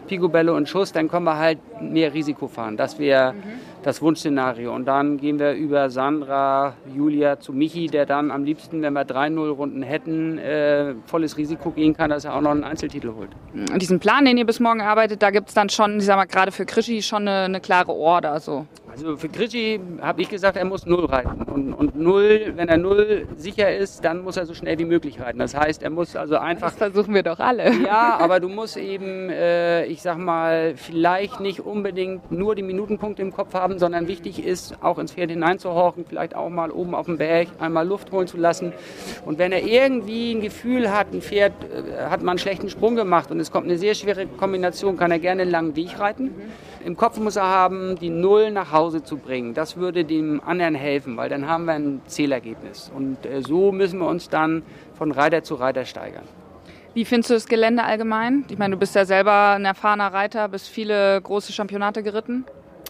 Picobello und Schuss, dann können wir halt mehr Risiko fahren. Das wäre mhm. das Wunschszenario. Und dann gehen wir über Sandra, Julia zu Michi, der dann am liebsten, wenn wir 3-0-Runden hätten, äh, volles Risiko gehen kann, dass er auch noch einen Einzeltitel holt.
Und diesen Plan, den ihr bis morgen arbeitet, da gibt es dann schon, ich sag mal, gerade für Krischi schon eine, eine klare Order. So.
Also für Krischi habe ich gesagt, er muss Null reiten. Und, und Null, wenn er Null sicher ist, dann muss er so schnell wie möglich reiten. Das heißt, er muss also einfach... Das
versuchen wir doch alle.
Ja, aber du musst eben, äh, ich sag mal, vielleicht nicht unbedingt nur die Minutenpunkte im Kopf haben, sondern wichtig ist, auch ins Pferd hineinzuhorchen, vielleicht auch mal oben auf dem Berg einmal Luft holen zu lassen. Und wenn er irgendwie ein Gefühl hat, ein Pferd äh, hat mal einen schlechten Sprung gemacht und es kommt eine sehr schwere Kombination, kann er gerne einen langen Weg reiten. Mhm. Im Kopf muss er haben, die Null nach Hause zu bringen. Das würde dem anderen helfen, weil dann haben wir ein Zählergebnis. Und äh, so müssen wir uns dann von Reiter zu Reiter steigern.
Wie findest du das Gelände allgemein? Ich meine, du bist ja selber ein erfahrener Reiter, bist viele große Championate geritten.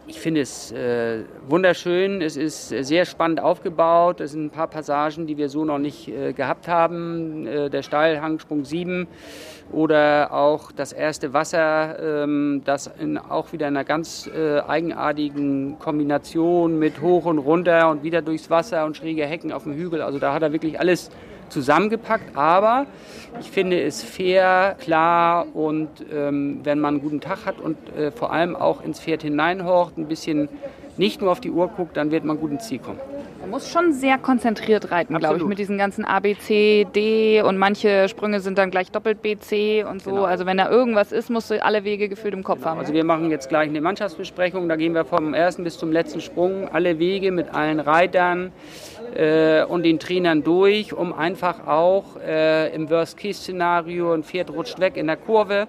Ich finde es äh, wunderschön. Es ist sehr spannend aufgebaut. Es sind ein paar Passagen, die wir so noch nicht äh, gehabt haben. Äh, der Steilhang Sprung 7 oder auch das erste Wasser, ähm, das in, auch wieder in einer ganz äh, eigenartigen Kombination mit hoch und runter und wieder durchs Wasser und schräge Hecken auf dem Hügel. Also da hat er wirklich alles zusammengepackt, aber ich finde es fair, klar und ähm, wenn man einen guten Tag hat und äh, vor allem auch ins Pferd hineinhorcht, ein bisschen nicht nur auf die Uhr guckt, dann wird man gut ins Ziel kommen.
Man muss schon sehr konzentriert reiten, glaube ich, mit diesen ganzen A, B, C, D und manche Sprünge sind dann gleich doppelt B, C und so. Genau. Also wenn da irgendwas ist, musst du alle Wege gefühlt im Kopf genau. haben.
Also wir machen jetzt gleich eine Mannschaftsbesprechung, da gehen wir vom ersten bis zum letzten Sprung alle Wege mit allen Reitern äh, und den Trainern durch, um einfach auch äh, im Worst-Case-Szenario ein Pferd rutscht weg in der Kurve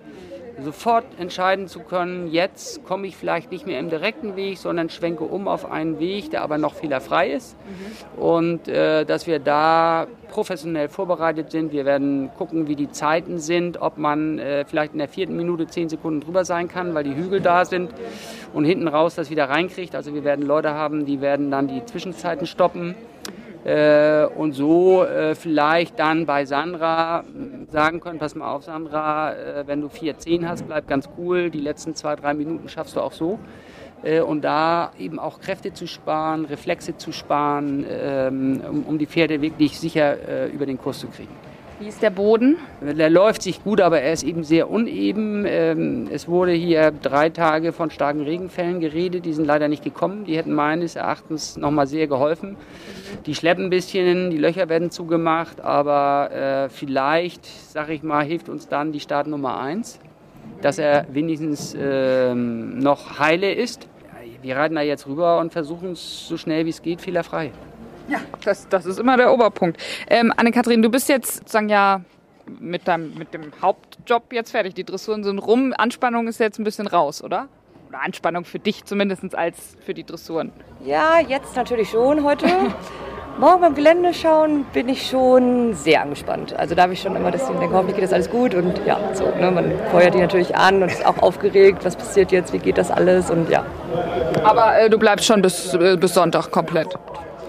sofort entscheiden zu können, jetzt komme ich vielleicht nicht mehr im direkten Weg, sondern schwenke um auf einen Weg, der aber noch fehlerfrei ist. Mhm. Und äh, dass wir da professionell vorbereitet sind. Wir werden gucken, wie die Zeiten sind, ob man äh, vielleicht in der vierten Minute zehn Sekunden drüber sein kann, weil die Hügel da sind und hinten raus das wieder reinkriegt. Also wir werden Leute haben, die werden dann die Zwischenzeiten stoppen. Äh, und so äh, vielleicht dann bei Sandra sagen können, pass mal auf Sandra, äh, wenn du 4-10 hast, bleib ganz cool, die letzten zwei, drei Minuten schaffst du auch so. Äh, und da eben auch Kräfte zu sparen, Reflexe zu sparen, ähm, um, die Pferde wirklich sicher äh, über den Kurs zu kriegen.
Wie ist der Boden?
Der läuft sich gut, aber er ist eben sehr uneben. Ähm, es wurde hier drei Tage von starken Regenfällen geredet. Die sind leider nicht gekommen. Die hätten meines Erachtens nochmal sehr geholfen. Die schleppen ein bisschen, die Löcher werden zugemacht, aber äh, vielleicht, sag ich mal, hilft uns dann die Start Nummer 1, dass er wenigstens ähm, noch heile ist. Wir reiten da jetzt rüber und versuchen es so schnell wie es geht fehlerfrei.
Ja, das, das ist immer der Oberpunkt. Ähm, Anne-Kathrin, du bist jetzt sozusagen ja mit, deinem, mit dem Hauptjob jetzt fertig. Die Dressuren sind rum. Anspannung ist jetzt ein bisschen raus, oder? Oder Anspannung für dich zumindest als für die Dressuren?
Ja, jetzt natürlich schon heute. *laughs* Morgen beim Gelände schauen bin ich schon sehr angespannt. Also da habe ich schon immer das denke, hoffentlich geht das alles gut und ja, so. Ne, man feuert die natürlich an und ist auch aufgeregt, was passiert jetzt, wie geht das alles und ja.
Aber äh, du bleibst schon bis, äh, bis Sonntag komplett.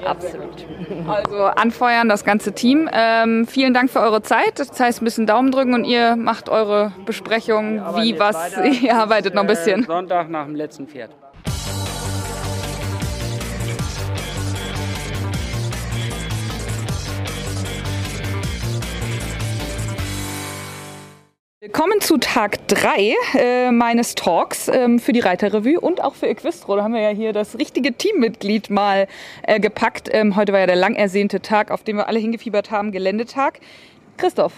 Absolut. *laughs*
Also anfeuern das ganze Team. Ähm, vielen Dank für eure Zeit. Das heißt, ein bisschen Daumen drücken und ihr macht eure Besprechung, wie was. *laughs* Ihr arbeitet noch ein bisschen.
Sonntag nach dem letzten Pferd.
Willkommen zu Tag 3 äh, meines Talks ähm, für die Reiterrevue und auch für Equistro. Da haben wir ja hier das richtige Teammitglied mal äh, gepackt. Ähm, heute war ja der lang ersehnte Tag, auf den wir alle hingefiebert haben, Geländetag. Christoph,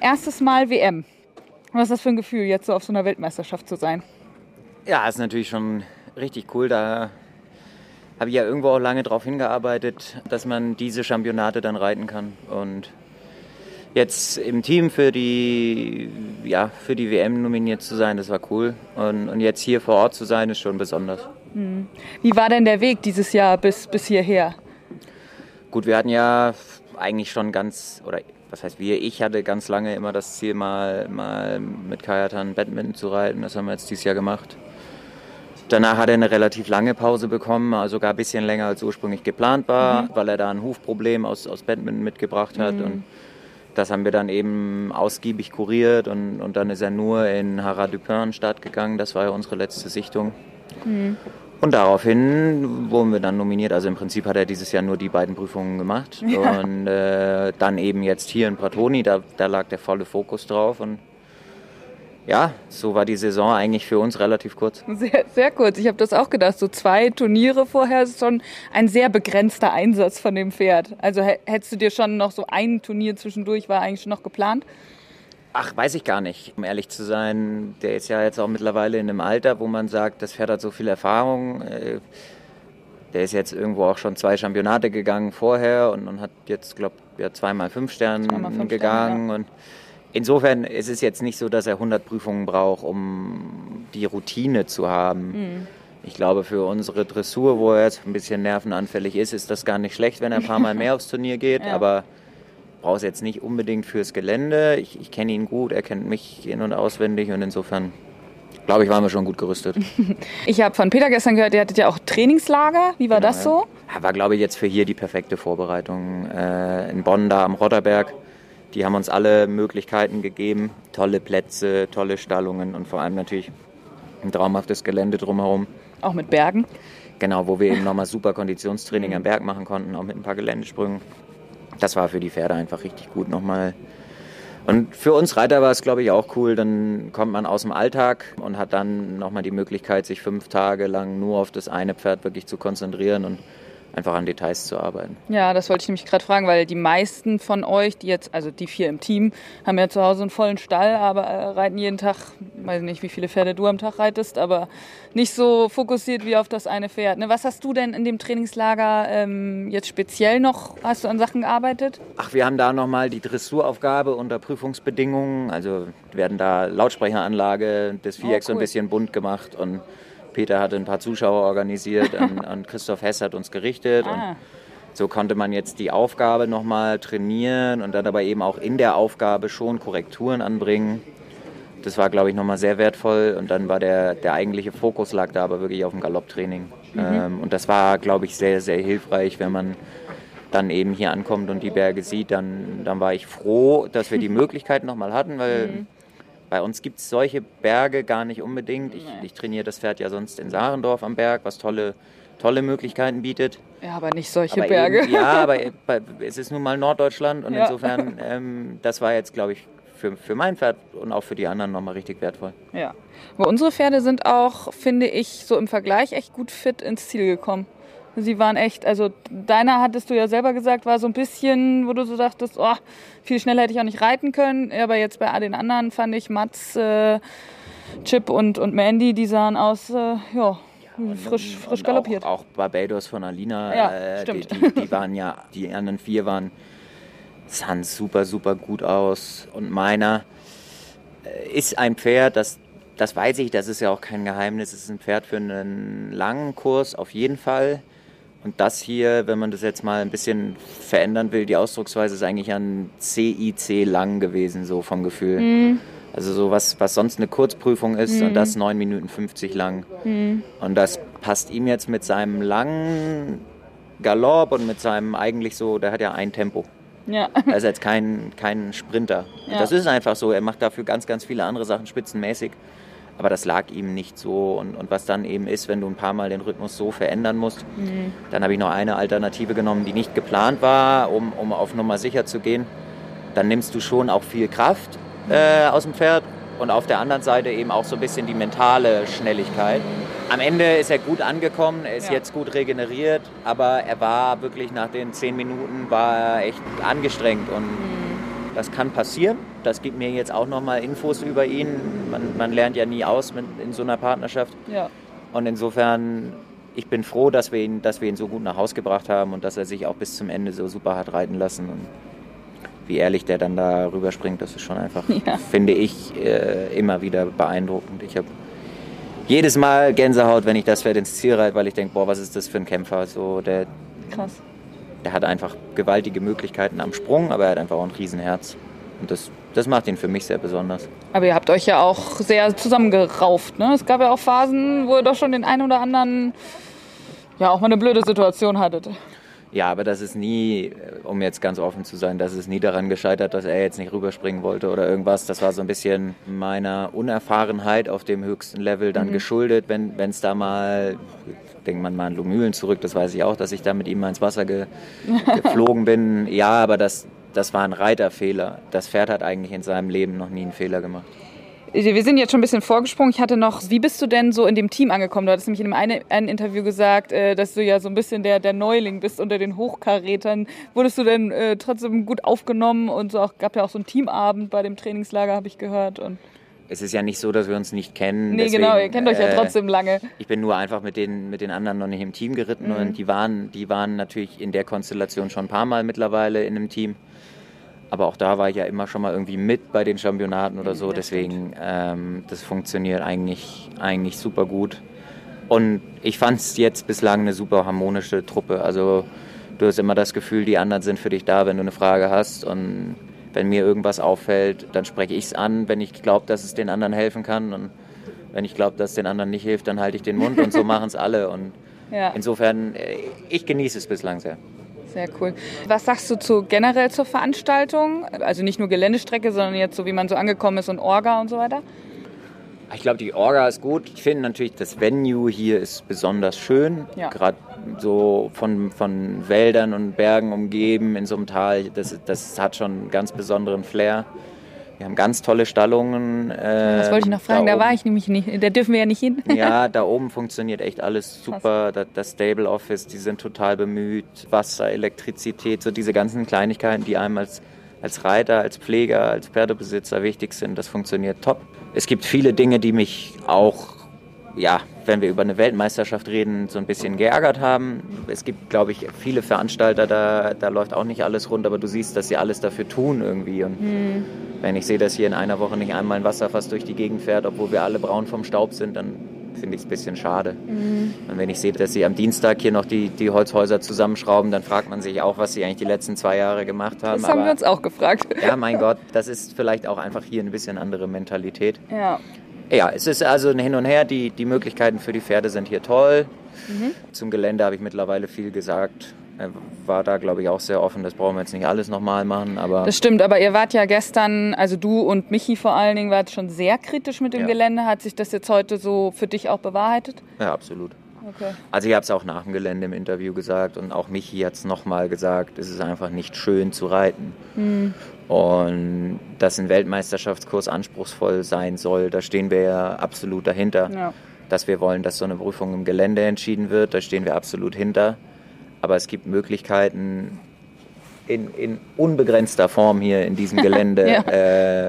erstes Mal WM. Was ist das für ein Gefühl, jetzt so auf so einer Weltmeisterschaft zu sein?
Ja, ist natürlich schon richtig cool. Da habe ich ja irgendwo auch lange darauf hingearbeitet, dass man diese Championate dann reiten kann. Und jetzt im Team für die, ja, für die WM nominiert zu sein, das war cool. Und, und jetzt hier vor Ort zu sein, ist schon besonders.
Hm. Wie war denn der Weg dieses Jahr bis, bis hierher?
Gut, wir hatten ja eigentlich schon ganz, oder was heißt wir, ich hatte ganz lange immer das Ziel, mal, mal mit Kajatan Badminton zu reiten. Das haben wir jetzt dieses Jahr gemacht. Danach hat er eine relativ lange Pause bekommen, also sogar ein bisschen länger als ursprünglich geplant war, mhm. weil er da ein Hufproblem aus, aus Badminton mitgebracht hat. Mhm. Und das haben wir dann eben ausgiebig kuriert und, und dann ist er nur in Harat Dupin Start gegangen. Das war ja unsere letzte Sichtung. Mhm. Und daraufhin wurden wir dann nominiert. Also im Prinzip hat er dieses Jahr nur die beiden Prüfungen gemacht. Ja. Und äh, dann eben jetzt hier in Pratoni, da, da lag der volle Fokus drauf. Und ja, so war die Saison eigentlich für uns relativ kurz.
Sehr, sehr kurz. Ich habe das auch gedacht. So zwei Turniere vorher ist schon ein sehr begrenzter Einsatz von dem Pferd. Also hättest du dir schon noch so ein Turnier zwischendurch, war eigentlich schon noch geplant?
Ach, weiß ich gar nicht, um ehrlich zu sein. Der ist ja jetzt auch mittlerweile in einem Alter, wo man sagt, das Pferd hat so viel Erfahrung. Äh, der ist jetzt irgendwo auch schon zwei Championate gegangen vorher und, und hat jetzt, glaube ich, ja, zweimal fünf Sterne gegangen. Sterne, ja. und insofern ist es jetzt nicht so, dass er 100 Prüfungen braucht, um die Routine zu haben. Mhm. Ich glaube, für unsere Dressur, wo er jetzt ein bisschen nervenanfällig ist, ist das gar nicht schlecht, wenn er ein paar Mal mehr *laughs* aufs Turnier geht. Ja. Aber brauche es jetzt nicht unbedingt fürs Gelände. Ich, ich kenne ihn gut, er kennt mich in- und auswendig und insofern glaube ich, waren wir schon gut gerüstet. *laughs*
Ich habe von Peter gestern gehört, ihr hattet ja auch Trainingslager. Wie war
Genau,
das so?
War, glaube ich, jetzt für hier die perfekte Vorbereitung. Äh, in Bonn, da am Rotterberg, die haben uns alle Möglichkeiten gegeben. Tolle Plätze, tolle Stallungen und vor allem natürlich ein traumhaftes Gelände drumherum.
Auch mit Bergen.
Genau, wo wir eben *laughs* nochmal super Konditionstraining am Berg machen konnten, auch mit ein paar Geländesprüngen. Das war für die Pferde einfach richtig gut nochmal. Und für uns Reiter war es, glaube ich, auch cool. Dann kommt man aus dem Alltag und hat dann nochmal die Möglichkeit, sich fünf Tage lang nur auf das eine Pferd wirklich zu konzentrieren und einfach an Details zu arbeiten.
Ja, das wollte ich nämlich gerade fragen, weil die meisten von euch, die jetzt, also die vier im Team, haben ja zu Hause einen vollen Stall, aber äh, reiten jeden Tag, weiß nicht, wie viele Pferde du am Tag reitest, aber nicht so fokussiert wie auf das eine Pferd. Ne? Was hast du denn in dem Trainingslager ähm, jetzt speziell noch, hast du an Sachen gearbeitet?
Ach, wir haben da nochmal die Dressuraufgabe unter Prüfungsbedingungen. Also werden da Lautsprecheranlage des Vierecks so ein
cool.
bisschen bunt gemacht und Peter hat ein paar Zuschauer organisiert und, *laughs* und Christoph Hess hat uns gerichtet.
Ah.
Und so konnte man jetzt die Aufgabe nochmal trainieren und dann aber eben auch in der Aufgabe schon Korrekturen anbringen. Das war, glaube ich, nochmal sehr wertvoll. Und dann war der, der eigentliche Fokus lag da aber wirklich auf dem Galopptraining. Ähm, und das war, glaube ich, sehr, sehr hilfreich, wenn man dann eben hier ankommt und die Berge sieht. Dann, dann war ich froh, dass wir die *laughs* Möglichkeit nochmal hatten, weil bei uns gibt es solche Berge gar nicht unbedingt. Ich, ich trainiere das Pferd ja sonst in Saarendorf am Berg, was tolle, tolle Möglichkeiten bietet.
Ja, aber nicht solche
Aber
Berge.
Eben, ja, aber *laughs* es ist nun mal Norddeutschland und
Ja.
insofern, ähm, das war jetzt, glaube ich, für, für mein Pferd und auch für die anderen nochmal richtig wertvoll.
Ja. Aber unsere Pferde sind auch, finde ich, so im Vergleich echt gut fit ins Ziel gekommen. Sie waren echt, also deiner hattest du ja selber gesagt, war so ein bisschen, wo du so dachtest, oh, viel schneller hätte ich auch nicht reiten können. Aber jetzt bei den anderen fand ich Mats, äh, Chip und, und Mandy, die sahen aus, äh, ja, frisch, frisch
Und
galoppiert.
Auch, auch Barbados von Alina,
Ja,
äh, die,
stimmt.
die, die waren ja, die anderen vier waren, sahen super, super gut aus. Und meiner äh, ist ein Pferd, das, das weiß ich, das ist ja auch kein Geheimnis, es ist ein Pferd für einen langen Kurs auf jeden Fall. Und das hier, wenn man das jetzt mal ein bisschen verändern will, die Ausdrucksweise ist eigentlich ein CIC lang gewesen, so vom Gefühl.
Mhm.
Also so was, was sonst eine Kurzprüfung ist und das 9 Minuten 50 lang.
Mhm.
Und das passt ihm jetzt mit seinem langen Galopp und mit seinem eigentlich so, der hat ja ein Tempo.
Ja.
Er ist jetzt kein, kein Sprinter.
Ja.
Das ist einfach so. Er macht dafür ganz, ganz viele andere Sachen spitzenmäßig. Aber das lag ihm nicht so. Und, und was dann eben ist, wenn du ein paar Mal den Rhythmus so verändern musst,
Mhm.
dann habe ich noch eine Alternative genommen, die nicht geplant war, um, um auf Nummer sicher zu gehen. Dann nimmst du schon auch viel Kraft äh, aus dem Pferd und auf der anderen Seite eben auch so ein bisschen die mentale Schnelligkeit. Am Ende ist er gut angekommen, er ist
Ja.
jetzt gut regeneriert, aber er war wirklich nach den zehn Minuten war er echt angestrengt und das kann passieren. Das gibt mir jetzt auch nochmal Infos über ihn. Man, man lernt ja nie aus mit, in so einer Partnerschaft.
ja.
Und insofern, ich bin froh, dass wir, ihn, dass wir ihn so gut nach Haus gebracht haben und dass er sich auch bis zum Ende so super hat reiten lassen. Und wie ehrlich der dann da rüberspringt, das ist schon einfach, *laughs*
Ja.
finde ich, äh, immer wieder beeindruckend. Ich habe jedes Mal Gänsehaut, wenn ich das Pferd ins Ziel reite, weil ich denke, boah, was ist das für ein Kämpfer? So, der,
Krass.
Der hat einfach gewaltige Möglichkeiten am Sprung, aber er hat einfach auch ein Riesenherz. Und das, das macht ihn für mich sehr besonders.
Aber ihr habt euch ja auch sehr zusammengerauft. Ne? Es gab ja auch Phasen, wo ihr doch schon den einen oder anderen, ja, auch mal eine blöde Situation hattet.
Ja, aber das ist nie, um jetzt ganz offen zu sein, das ist nie daran gescheitert, dass er jetzt nicht rüberspringen wollte oder irgendwas. Das war so ein bisschen meiner Unerfahrenheit auf dem höchsten Level dann geschuldet, wenn es da mal, denkt man mal an Lumülen zurück, das weiß ich auch, dass ich da mit ihm mal ins Wasser ge, *laughs* geflogen bin. Ja, aber das, das war ein Reiterfehler. Das Pferd hat eigentlich in seinem Leben noch nie einen Fehler gemacht.
Wir sind jetzt schon ein bisschen vorgesprungen. Ich hatte noch, wie bist du denn so in dem Team angekommen? Du hattest nämlich in einem einen, Interview gesagt, äh, dass du ja so ein bisschen der, der Neuling bist unter den Hochkarätern. Wurdest du denn äh, trotzdem gut aufgenommen und so auch, gab ja auch so einen Teamabend bei dem Trainingslager, habe ich gehört. Und
Es ist ja nicht so, dass wir uns nicht kennen.
nee,
deswegen,
genau, ihr kennt euch ja
äh,
trotzdem lange.
Ich bin nur einfach mit den, mit den anderen noch nicht im Team geritten
Mhm.
und die waren, die waren natürlich in der Konstellation schon ein paar Mal mittlerweile in einem Team. Aber auch da war ich ja immer schon mal irgendwie mit bei den Championaten oder so. Deswegen, ähm, das funktioniert eigentlich, eigentlich super gut. Und ich fand es jetzt bislang eine super harmonische Truppe. Also du hast immer das Gefühl, die anderen sind für dich da, wenn du eine Frage hast. Und wenn mir irgendwas auffällt, dann spreche ich es an, wenn ich glaube, dass es den anderen helfen kann. Und Wenn ich glaube, dass den anderen nicht hilft, dann halte ich den Mund und so *laughs* machen es alle. Und
Ja.
insofern, äh, ich genieße es bislang sehr.
Sehr cool. Was sagst du zu generell zur Veranstaltung? Also nicht nur Geländestrecke, sondern jetzt so, wie man so angekommen ist und Orga und so weiter?
Ich glaube, die Orga ist gut. Ich finde natürlich, das Venue hier ist besonders schön.
Ja.
Gerade so von, von Wäldern und Bergen umgeben in so einem Tal. Das, das hat schon einen ganz besonderen Flair. Wir haben ganz tolle Stallungen. äh,
Das wollte ich noch fragen, da,
oben-
war ich nämlich nicht. Da dürfen wir ja nicht hin.
Ja, *laughs* da oben funktioniert echt alles super. Das, das Stable Office, die sind total bemüht. Wasser, Elektrizität, so diese ganzen Kleinigkeiten, die einem als, als Reiter, als Pfleger, als Pferdebesitzer wichtig sind, das funktioniert top. Es gibt viele Dinge, die mich auch, ja, wenn wir über eine Weltmeisterschaft reden, so ein bisschen geärgert haben. Es gibt, glaube ich, viele Veranstalter, da, da läuft auch nicht alles rund, aber du siehst, dass sie alles dafür tun irgendwie. Und wenn ich sehe, dass hier in einer Woche nicht einmal ein Wasserfass durch die Gegend fährt, obwohl wir alle braun vom Staub sind, dann finde ich es ein bisschen schade. Und wenn ich sehe, dass sie am Dienstag hier noch die, die Holzhäuser zusammenschrauben, dann fragt man sich auch, was sie eigentlich die letzten zwei Jahre gemacht haben.
Das haben
Aber
wir uns auch gefragt.
ja, mein Gott, das ist vielleicht auch einfach hier ein bisschen andere Mentalität.
Ja.
Ja, es ist also ein Hin und Her. Die, die Möglichkeiten für die Pferde sind hier toll. Zum Gelände habe ich mittlerweile viel gesagt. Er war da, glaube ich, auch sehr offen. Das brauchen wir jetzt nicht alles nochmal machen, aber
Das stimmt, aber ihr wart ja gestern, also du und Michi vor allen Dingen, wart schon sehr kritisch mit dem
Ja.
Gelände. Hat sich das jetzt heute so für dich auch bewahrheitet?
ja, absolut.
Okay.
Also ich habe es auch nach dem Gelände im Interview gesagt und auch Michi hat es nochmal gesagt, es ist einfach nicht schön zu reiten. Und dass ein Weltmeisterschaftskurs anspruchsvoll sein soll, da stehen wir ja absolut dahinter.
Ja.
Dass wir wollen, dass so eine Prüfung im Gelände entschieden wird, da stehen wir absolut hinter. Aber es gibt Möglichkeiten in, in unbegrenzter Form hier in diesem *laughs* Gelände,
Ja.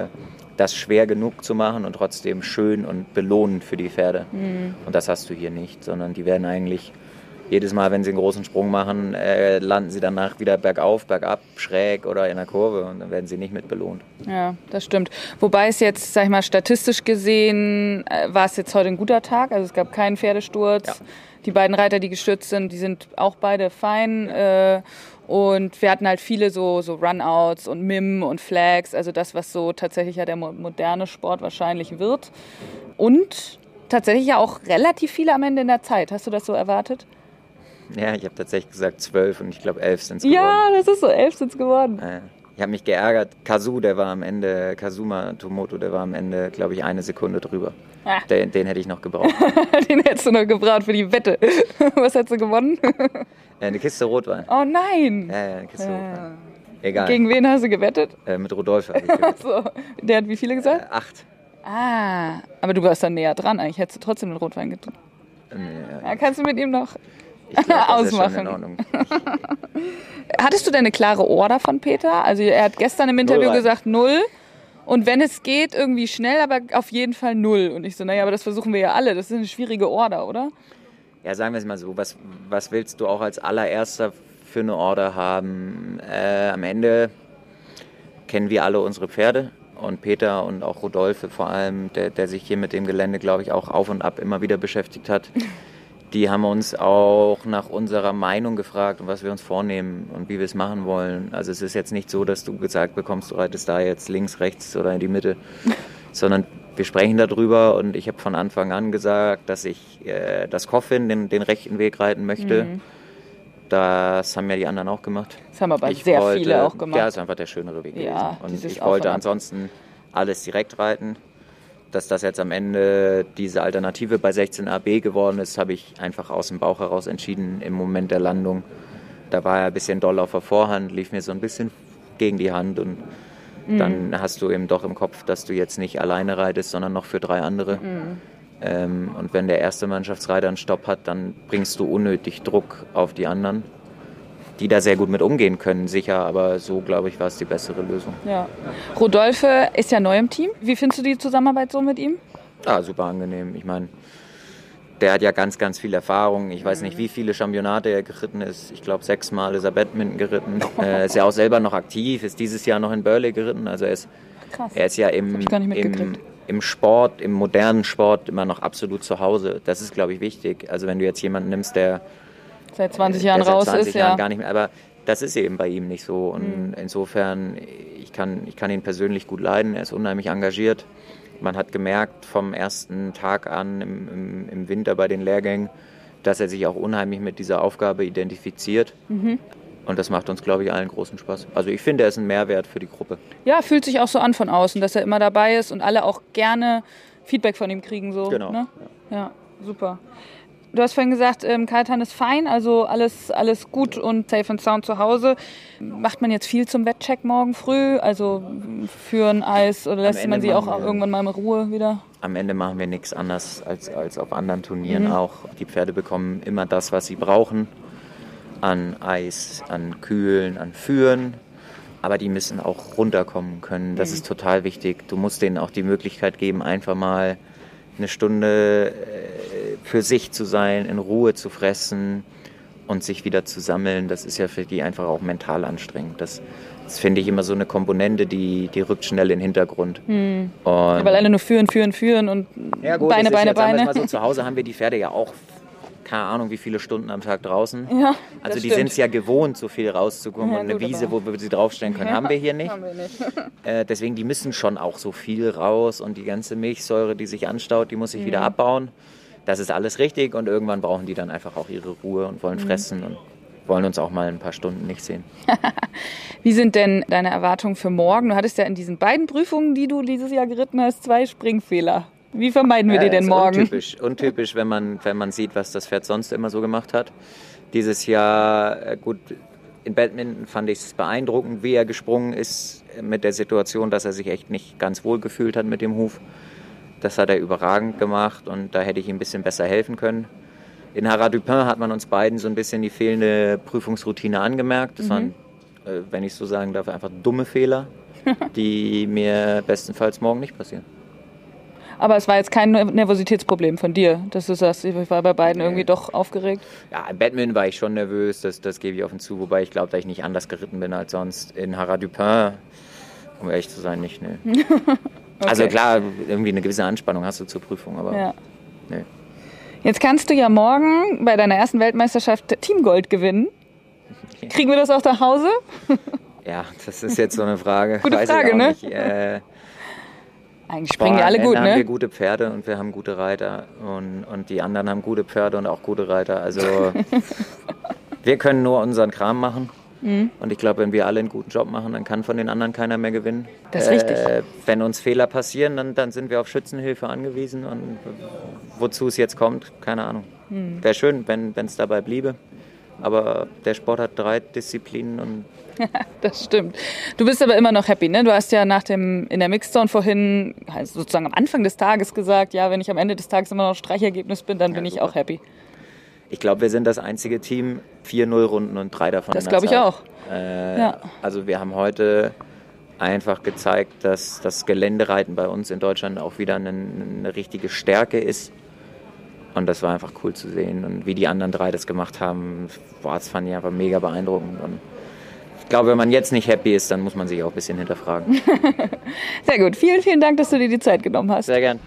äh, das schwer genug zu machen und trotzdem schön und belohnend für die Pferde. Und das hast du hier nicht, sondern die werden eigentlich jedes Mal, wenn sie einen großen Sprung machen, äh, landen sie danach wieder bergauf, bergab, schräg oder in der Kurve und dann werden sie nicht mit belohnt.
Ja, das stimmt. Wobei es jetzt, sag ich mal, statistisch gesehen, äh, war es jetzt heute ein guter Tag. Also es gab keinen Pferdesturz.
Ja.
Die beiden Reiter, die gestürzt sind, die sind auch beide fein. Äh, und wir hatten halt viele so, so Runouts und Mim und Flags, also das, was so tatsächlich ja der mo- moderne Sport wahrscheinlich wird. Und tatsächlich ja auch relativ viele am Ende in der Zeit. Hast du das so erwartet?
Ja, ich habe tatsächlich gesagt zwölf und ich glaube elf sind es
Ja, das ist so. Elf sind es geworden.
Äh, Ich habe mich geärgert. Kazu, der war am Ende, Kazuma Tomoto, der war am Ende, glaube ich, eine Sekunde drüber.
Ah.
Den, den hätte ich noch gebraucht. *laughs*
Den hättest du noch gebraucht für die Wette. *laughs* Was hättest du gewonnen?
Äh, eine Kiste Rotwein.
Oh nein!
Ja, ja, eine Kiste Rotwein. Egal.
Gegen wen hast du gewettet?
äh, mit *laughs* gewettet.
So. Der hat wie viele gesagt?
äh, acht.
Ah, aber du warst dann näher dran. Eigentlich hättest du trotzdem den Rotwein getrunken.
Nee,
Ja, kannst du mit ihm noch.
Glaub,
Ausmachen. *laughs* Hattest du denn eine klare Order von Peter? Also er hat gestern im Interview
rein.
gesagt null. Und wenn es geht, irgendwie schnell, aber auf jeden Fall null. Und ich so, naja, aber das versuchen wir ja alle. Das ist eine schwierige Order, oder?
Ja, sagen wir es mal so, was, was willst du auch als allererster für eine Order haben? Äh, am Ende kennen wir alle unsere Pferde und Peter und auch Rodolphe vor allem, der, der sich hier mit dem Gelände, glaube ich, auch auf und ab immer wieder beschäftigt hat. *laughs* Die haben uns auch nach unserer Meinung gefragt und was wir uns vornehmen und wie wir es machen wollen. Also es ist jetzt nicht so, dass du gesagt bekommst, du reitest da jetzt links, rechts oder in die Mitte, *laughs* sondern wir sprechen darüber und ich habe von Anfang an gesagt, dass ich äh, das Coffin den, den rechten Weg reiten möchte. Das haben ja die anderen auch gemacht.
Das haben aber
Ich
sehr
wollte-
viele auch gemacht.
Ja, ist einfach der schönere Weg
Ja,
gewesen. Und ich wollte ansonsten alles direkt reiten. Dass das jetzt am Ende diese Alternative bei 16AB geworden ist, habe ich einfach aus dem Bauch heraus entschieden im Moment der Landung. Da war er ein bisschen doll auf der Vorhand, lief mir so ein bisschen gegen die Hand und
Mhm.
dann hast du eben doch im Kopf, dass du jetzt nicht alleine reitest, sondern noch für drei andere.
Mhm.
Ähm, und wenn der erste Mannschaftsreiter einen Stopp hat, dann bringst du unnötig Druck auf die anderen, die da sehr gut mit umgehen können, sicher, aber so, glaube ich, war es die bessere Lösung.
Ja. Rodolphe ist ja neu im Team. Wie findest du die Zusammenarbeit so mit ihm?
Ah, super angenehm. Ich meine, der hat ja ganz, ganz viel Erfahrung. Ich weiß nicht, wie viele Championate er geritten ist. Ich glaube, sechsmal ist er Badminton geritten. Er *laughs* ist ja auch selber noch aktiv, ist dieses Jahr noch in Burley geritten. Also er ist,
Krass.
er ist ja im, im, im Sport, im modernen Sport immer noch absolut zu Hause. Das ist, glaube ich, wichtig. Also wenn du jetzt jemanden nimmst, der
Seit 20 Jahren
der seit
raus
20
ist,
Jahren
ja.
gar nicht mehr. Aber das ist eben bei ihm nicht so. Und
Mhm.
insofern, ich kann, ich kann ihn persönlich gut leiden. Er ist unheimlich engagiert. man hat gemerkt vom ersten Tag an im, im, im Winter bei den Lehrgängen, dass er sich auch unheimlich mit dieser Aufgabe identifiziert.
Mhm.
Und das macht uns, glaube ich, allen großen Spaß. Also ich finde, er ist ein Mehrwert für die Gruppe.
Ja, fühlt sich auch so an von außen, dass er immer dabei ist und alle auch gerne Feedback von ihm kriegen. So,
Genau.
Ne? Ja, super. Du hast vorhin gesagt, ähm, Kaitan ist fein, also alles, alles gut und safe and sound zu Hause. Macht man jetzt viel zum Wettcheck morgen früh? Also für ein Eis oder lässt man sie auch
wir-
irgendwann mal in Ruhe wieder?
Am Ende machen wir nichts anders als, als auf anderen Turnieren
Mhm.
auch. Die Pferde bekommen immer das, was sie brauchen. An Eis, an Kühlen, an Führen. Aber die müssen auch runterkommen können. Das
Mhm.
ist total wichtig. Du musst denen auch die Möglichkeit geben, einfach mal eine Stunde äh, für sich zu sein, in Ruhe zu fressen und sich wieder zu sammeln. Das ist ja für die einfach auch mental anstrengend. Das, das finde ich immer so eine Komponente, die, die rückt schnell in den Hintergrund. Und
Weil alle nur führen, führen, führen und
ja, gut,
Beine, Beine,
jetzt,
Beine.
Mal so, zu Hause haben wir die Pferde ja auch keine Ahnung, wie viele Stunden am Tag draußen.
Ja,
Also die sind es ja gewohnt, so viel rauszukommen.
Ja,
und eine Wiese, wo wir sie draufstellen können, haben wir hier nicht.
Wir nicht. *laughs*
Äh, deswegen, die müssen schon auch so viel raus und die ganze Milchsäure, die sich anstaut, die muss sich
Mhm.
wieder abbauen. Das ist alles richtig und irgendwann brauchen die dann einfach auch ihre Ruhe und
Mhm.
wollen fressen und wollen uns auch mal ein paar Stunden nicht sehen. *laughs*
Wie sind denn deine Erwartungen für morgen? Du hattest ja in diesen beiden Prüfungen, die du dieses Jahr geritten hast, zwei Springfehler. Wie vermeiden wir die
Ja,
denn morgen?
Untypisch, untypisch wenn, man, wenn man sieht, was das Pferd sonst immer so gemacht hat. Dieses Jahr, äh, gut, in Badminton fand ich es beeindruckend, wie er gesprungen ist äh, mit der Situation, dass er sich echt nicht ganz wohl gefühlt hat mit dem Huf. Das hat er überragend gemacht und da hätte ich ihm ein bisschen besser helfen können. In Harat Dupin hat man uns beiden so ein bisschen die fehlende Prüfungsroutine angemerkt. Das waren, äh, wenn ich so sagen darf, einfach dumme Fehler, *laughs* die mir bestenfalls morgen nicht passieren.
Aber es war jetzt kein Nervositätsproblem von dir, dass du sagst, ich war bei beiden irgendwie doch aufgeregt.
Ja, im Badminton war ich schon nervös, das, das gebe ich offen zu, wobei ich glaube, dass ich nicht anders geritten bin als sonst. In Harat Dupin, um ehrlich zu sein, nicht. Ne. *laughs* Also klar, irgendwie eine gewisse Anspannung hast du zur Prüfung, aber
Ja.
nee.
Jetzt kannst du ja morgen bei deiner ersten Weltmeisterschaft Teamgold gewinnen. Kriegen wir das auch nach Hause?
Ja, das ist jetzt so eine Frage. *laughs*
Gute
Weiß
Frage, ne?
Nicht. Äh,
Eigentlich springen die alle gut,
Ende haben wir
ne?
gute Pferde und wir haben gute Reiter und, und die anderen haben gute Pferde und auch gute Reiter. Also *laughs* wir können nur unseren Kram machen.
Mhm.
Und ich glaube, wenn wir alle einen guten Job machen, dann kann von den anderen keiner mehr gewinnen.
Das ist richtig.
Äh, wenn uns Fehler passieren, dann, dann sind wir auf Schützenhilfe angewiesen. Und wozu es jetzt kommt, keine Ahnung.
Mhm.
Wäre schön, wenn es dabei bliebe. Aber der Sport hat drei Disziplinen und *laughs*
Das stimmt. Du bist aber immer noch happy, ne? Du hast ja nach dem in der Mixzone vorhin also sozusagen am Anfang des Tages gesagt, ja, wenn ich am Ende des Tages immer noch Streichergebnis bin, dann bin ich
super.
auch happy.
ich glaube, wir sind das einzige Team, vier Nullrunden und drei davon.
Das glaube ich auch.
Äh,
Ja.
Also wir haben heute einfach gezeigt, dass das Geländereiten bei uns in Deutschland auch wieder eine, eine richtige Stärke ist. Und das war einfach cool zu sehen. Und wie die anderen drei das gemacht haben, boah, das fand ich einfach mega beeindruckend. Und ich glaube, wenn man jetzt nicht happy ist, dann muss man sich auch ein bisschen hinterfragen. *laughs*
Sehr gut. Vielen, vielen Dank, dass du dir die Zeit genommen hast.
Sehr gern.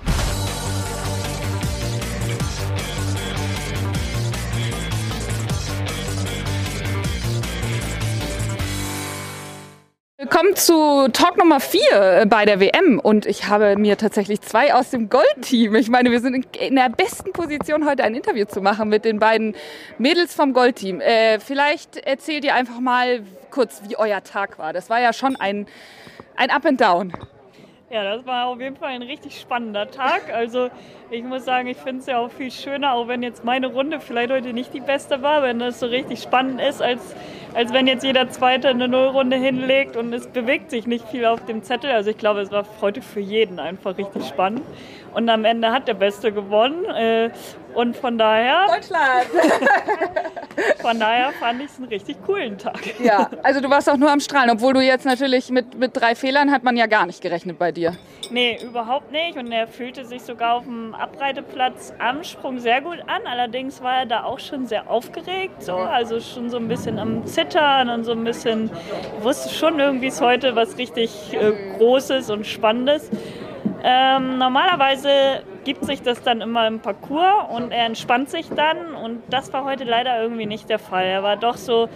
Willkommen zu Talk Nummer 4 bei der WM und ich habe mir tatsächlich zwei aus dem Goldteam. Ich meine, wir sind in- in der besten Position, heute ein Interview zu machen mit den beiden Mädels vom Goldteam. Äh, vielleicht erzählt ihr einfach mal kurz, wie euer Tag war. Das war ja schon ein, ein Up and Down.
Ja, das war auf jeden Fall ein richtig spannender Tag. Also ich muss sagen, ich finde es ja auch viel schöner, auch wenn jetzt meine Runde vielleicht heute nicht die beste war, wenn das so richtig spannend ist, als, als wenn jetzt jeder Zweite eine Nullrunde hinlegt und es bewegt sich nicht viel auf dem Zettel. Also ich glaube, es war heute für jeden einfach richtig spannend. Und am Ende hat der Beste gewonnen. Und von daher,
Deutschland! *laughs*
von daher fand ich es einen richtig coolen Tag.
Ja, also du warst auch nur am Strahlen, obwohl du jetzt natürlich mit, mit drei Fehlern hat man ja gar nicht gerechnet bei dir.
Nee, überhaupt nicht. Und er fühlte sich sogar auf dem Abreiteplatz am Sprung sehr gut an. Allerdings war er da auch schon sehr aufgeregt. So. Also schon so ein bisschen am Zittern und so ein bisschen. Ich wusste schon irgendwie ist heute was richtig äh, Großes und Spannendes. Ähm, normalerweise gibt sich das dann immer im Parcours und er entspannt sich dann. Und das war heute leider irgendwie nicht der Fall. Er war doch so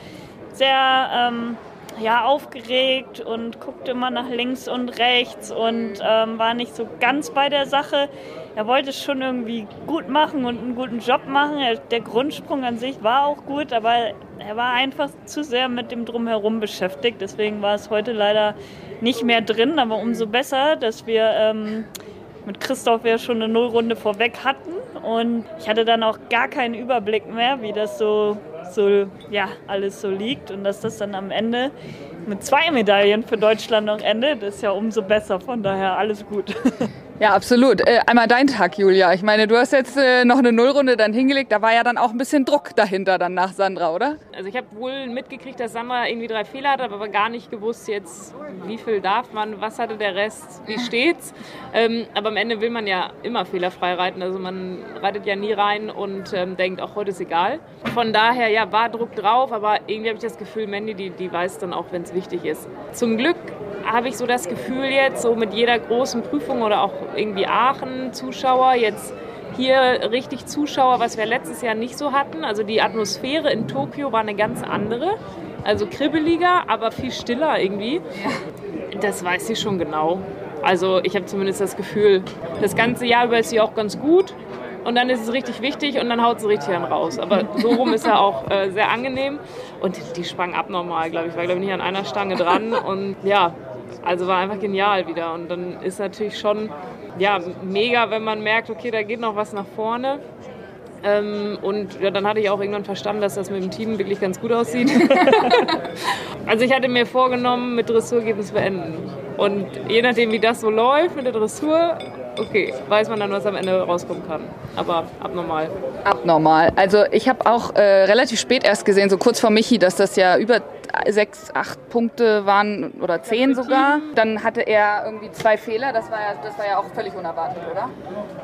sehr ähm, ja, aufgeregt und guckte immer nach links und rechts und ähm, war nicht so ganz bei der Sache. Er wollte es schon irgendwie gut machen und einen guten Job machen. Er, der Grundsprung an sich war auch gut, aber er war einfach zu sehr mit dem Drumherum beschäftigt. Deswegen war es heute leider nicht mehr drin, aber umso besser, dass wir ähm, mit Christoph ja schon eine Nullrunde vorweg hatten und ich hatte dann auch gar keinen Überblick mehr, wie das so, so ja, alles so liegt und dass das dann am Ende mit zwei Medaillen für Deutschland noch endet, ist ja umso besser. Von daher alles gut. *laughs*
Ja, absolut. Äh, einmal dein Tag, Julia. Ich meine, du hast jetzt äh, noch eine Nullrunde dann hingelegt. Da war ja dann auch ein bisschen Druck dahinter dann nach Sandra, oder?
Also ich habe wohl mitgekriegt, dass Sandra irgendwie drei Fehler hat, aber gar nicht gewusst jetzt, wie viel darf man, was hatte der Rest, wie steht's. *laughs* Ähm, aber am Ende will man ja immer fehlerfrei reiten. Also man reitet ja nie rein und ähm, denkt, auch heute ist egal. Von daher, ja, war Druck drauf, aber irgendwie habe ich das Gefühl, Mandy, die, die weiß dann auch, wenn es wichtig ist. Zum Glück habe ich so das Gefühl jetzt, so mit jeder großen Prüfung oder auch irgendwie Aachen Zuschauer, jetzt hier richtig Zuschauer, was wir letztes Jahr nicht so hatten. Also die Atmosphäre in Tokio war eine ganz andere. Also kribbeliger, aber viel stiller irgendwie. Das weiß sie schon genau. Also ich habe zumindest das Gefühl, das ganze Jahr über ist sie auch ganz gut. Und dann ist es richtig wichtig und dann haut sie richtig dann raus. Aber so rum ist er auch äh, sehr angenehm. Und die sprang abnormal, glaube ich. War, glaube ich, nicht an einer Stange dran. Und ja, also war einfach genial wieder. Und dann ist natürlich schon ja, mega, wenn man merkt, okay, da geht noch was nach vorne. Ähm, und ja, dann hatte ich auch irgendwann verstanden, dass das mit dem Team wirklich ganz gut aussieht. *laughs* also ich hatte mir vorgenommen, mit Dressur geht es beenden. Und je nachdem, wie das so läuft mit der Dressur, okay, weiß man dann, was am Ende rauskommen kann. Aber abnormal.
Abnormal. Also ich habe auch äh, relativ spät erst gesehen, so kurz vor Michi, dass das ja über sechs, acht Punkte waren oder zehn sogar. Dann hatte er irgendwie zwei Fehler. Das war ja, das war ja auch völlig unerwartet, oder?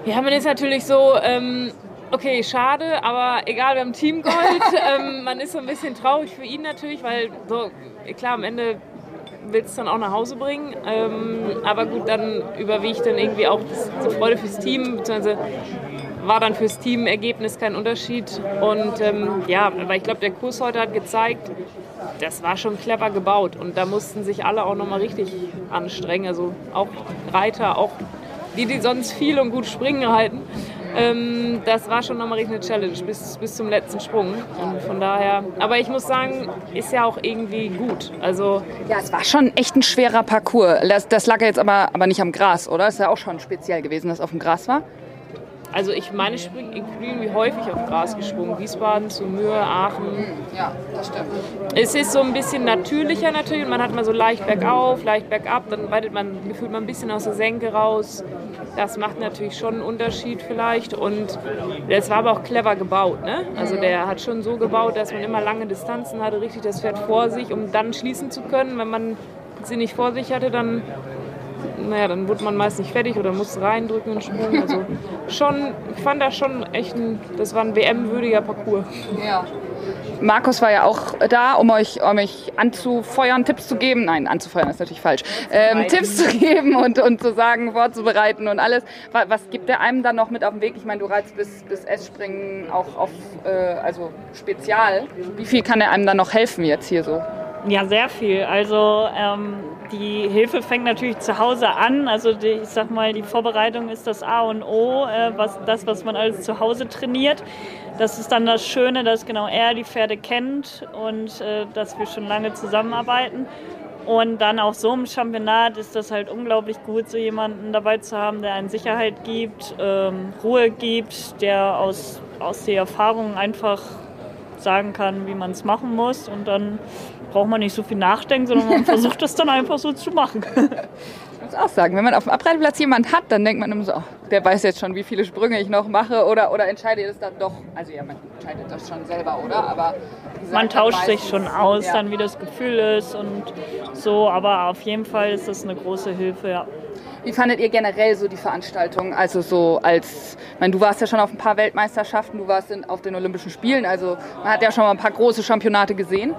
Ja, man ist natürlich so. Ähm, okay, schade, aber egal, wir haben Teamgold. *laughs* ähm, man ist so ein bisschen traurig für ihn natürlich, weil so, klar, am Ende willst es dann auch nach Hause bringen. Ähm, aber gut, dann überwiegt dann irgendwie auch das, die Freude fürs Team, beziehungsweise war dann fürs Team Ergebnis kein Unterschied. Und ähm, ja, aber ich glaube, der Kurs heute hat gezeigt, das war schon clever gebaut. Und da mussten sich alle auch nochmal richtig anstrengen. Also auch Reiter, auch die, die sonst viel und gut springen halten. Ähm, das war schon nochmal richtig eine Challenge bis, bis zum letzten Sprung. Und von daher, aber ich muss sagen, ist ja auch irgendwie gut. Also
ja, es war schon echt ein schwerer Parcours. Das, das lag ja jetzt aber, aber nicht am Gras, oder? Ist ja auch schon speziell gewesen, dass es auf dem Gras war.
Also ich meine, ich bin irgendwie häufig auf Gras gesprungen. Wiesbaden zu Mühe, Aachen.
Ja, das stimmt.
Es ist so ein bisschen natürlicher natürlich. Man hat mal so leicht bergauf, leicht bergab. Dann weitet man, gefühlt man ein bisschen aus der Senke raus. Das macht natürlich schon einen Unterschied vielleicht. Und es war aber auch clever gebaut. Ne? Also der hat schon so gebaut, dass man immer lange Distanzen hatte, richtig das Pferd vor sich, um dann schließen zu können. Wenn man sie nicht vor sich hatte, dann naja, dann wurde man meist nicht fertig oder musste reindrücken und Sprung. Also schon, ich fand das schon echt ein, das war ein WM-würdiger Parcours.
Ja. Markus war ja auch da, um euch, um euch anzufeuern, Tipps zu geben. Nein, anzufeuern ist natürlich falsch. Ähm, Tipps zu geben und, und zu sagen, vorzubereiten und alles. Was, gibt der einem dann noch mit auf den Weg? Ich meine, du reitest bis, bis S-Springen auch auf, äh, also spezial. Wie viel kann er einem dann noch helfen jetzt hier so?
Ja, sehr viel. Also ähm, die Hilfe fängt natürlich zu Hause an. Also die, ich sag mal, die Vorbereitung ist das A und O, äh, was, das, was man alles zu Hause trainiert. Das ist dann das Schöne, dass genau er die Pferde kennt und äh, dass wir schon lange zusammenarbeiten. Und dann auch so im Championat ist das halt unglaublich gut, so jemanden dabei zu haben, der einen Sicherheit gibt, ähm, Ruhe gibt, der aus, aus der Erfahrung einfach sagen kann, wie man es machen muss. Und dann braucht man nicht so viel nachdenken, sondern man *laughs* versucht das dann einfach so zu machen.
Ich muss auch sagen, wenn man auf dem Abreiteplatz jemanden hat, dann denkt man immer so, oh, der weiß jetzt schon, wie viele Sprünge ich noch mache oder, oder entscheidet es dann doch. Also ja, man entscheidet das schon selber, oder? Aber
man tauscht sich schon aus, ja. dann wie das Gefühl ist und so. Aber auf jeden Fall ist das eine große Hilfe, ja.
Wie fandet ihr generell so die Veranstaltung? Also so als, ich meine, du warst ja schon auf ein paar Weltmeisterschaften, du warst in, auf den Olympischen Spielen, also man hat ja schon mal ein paar große Championate gesehen.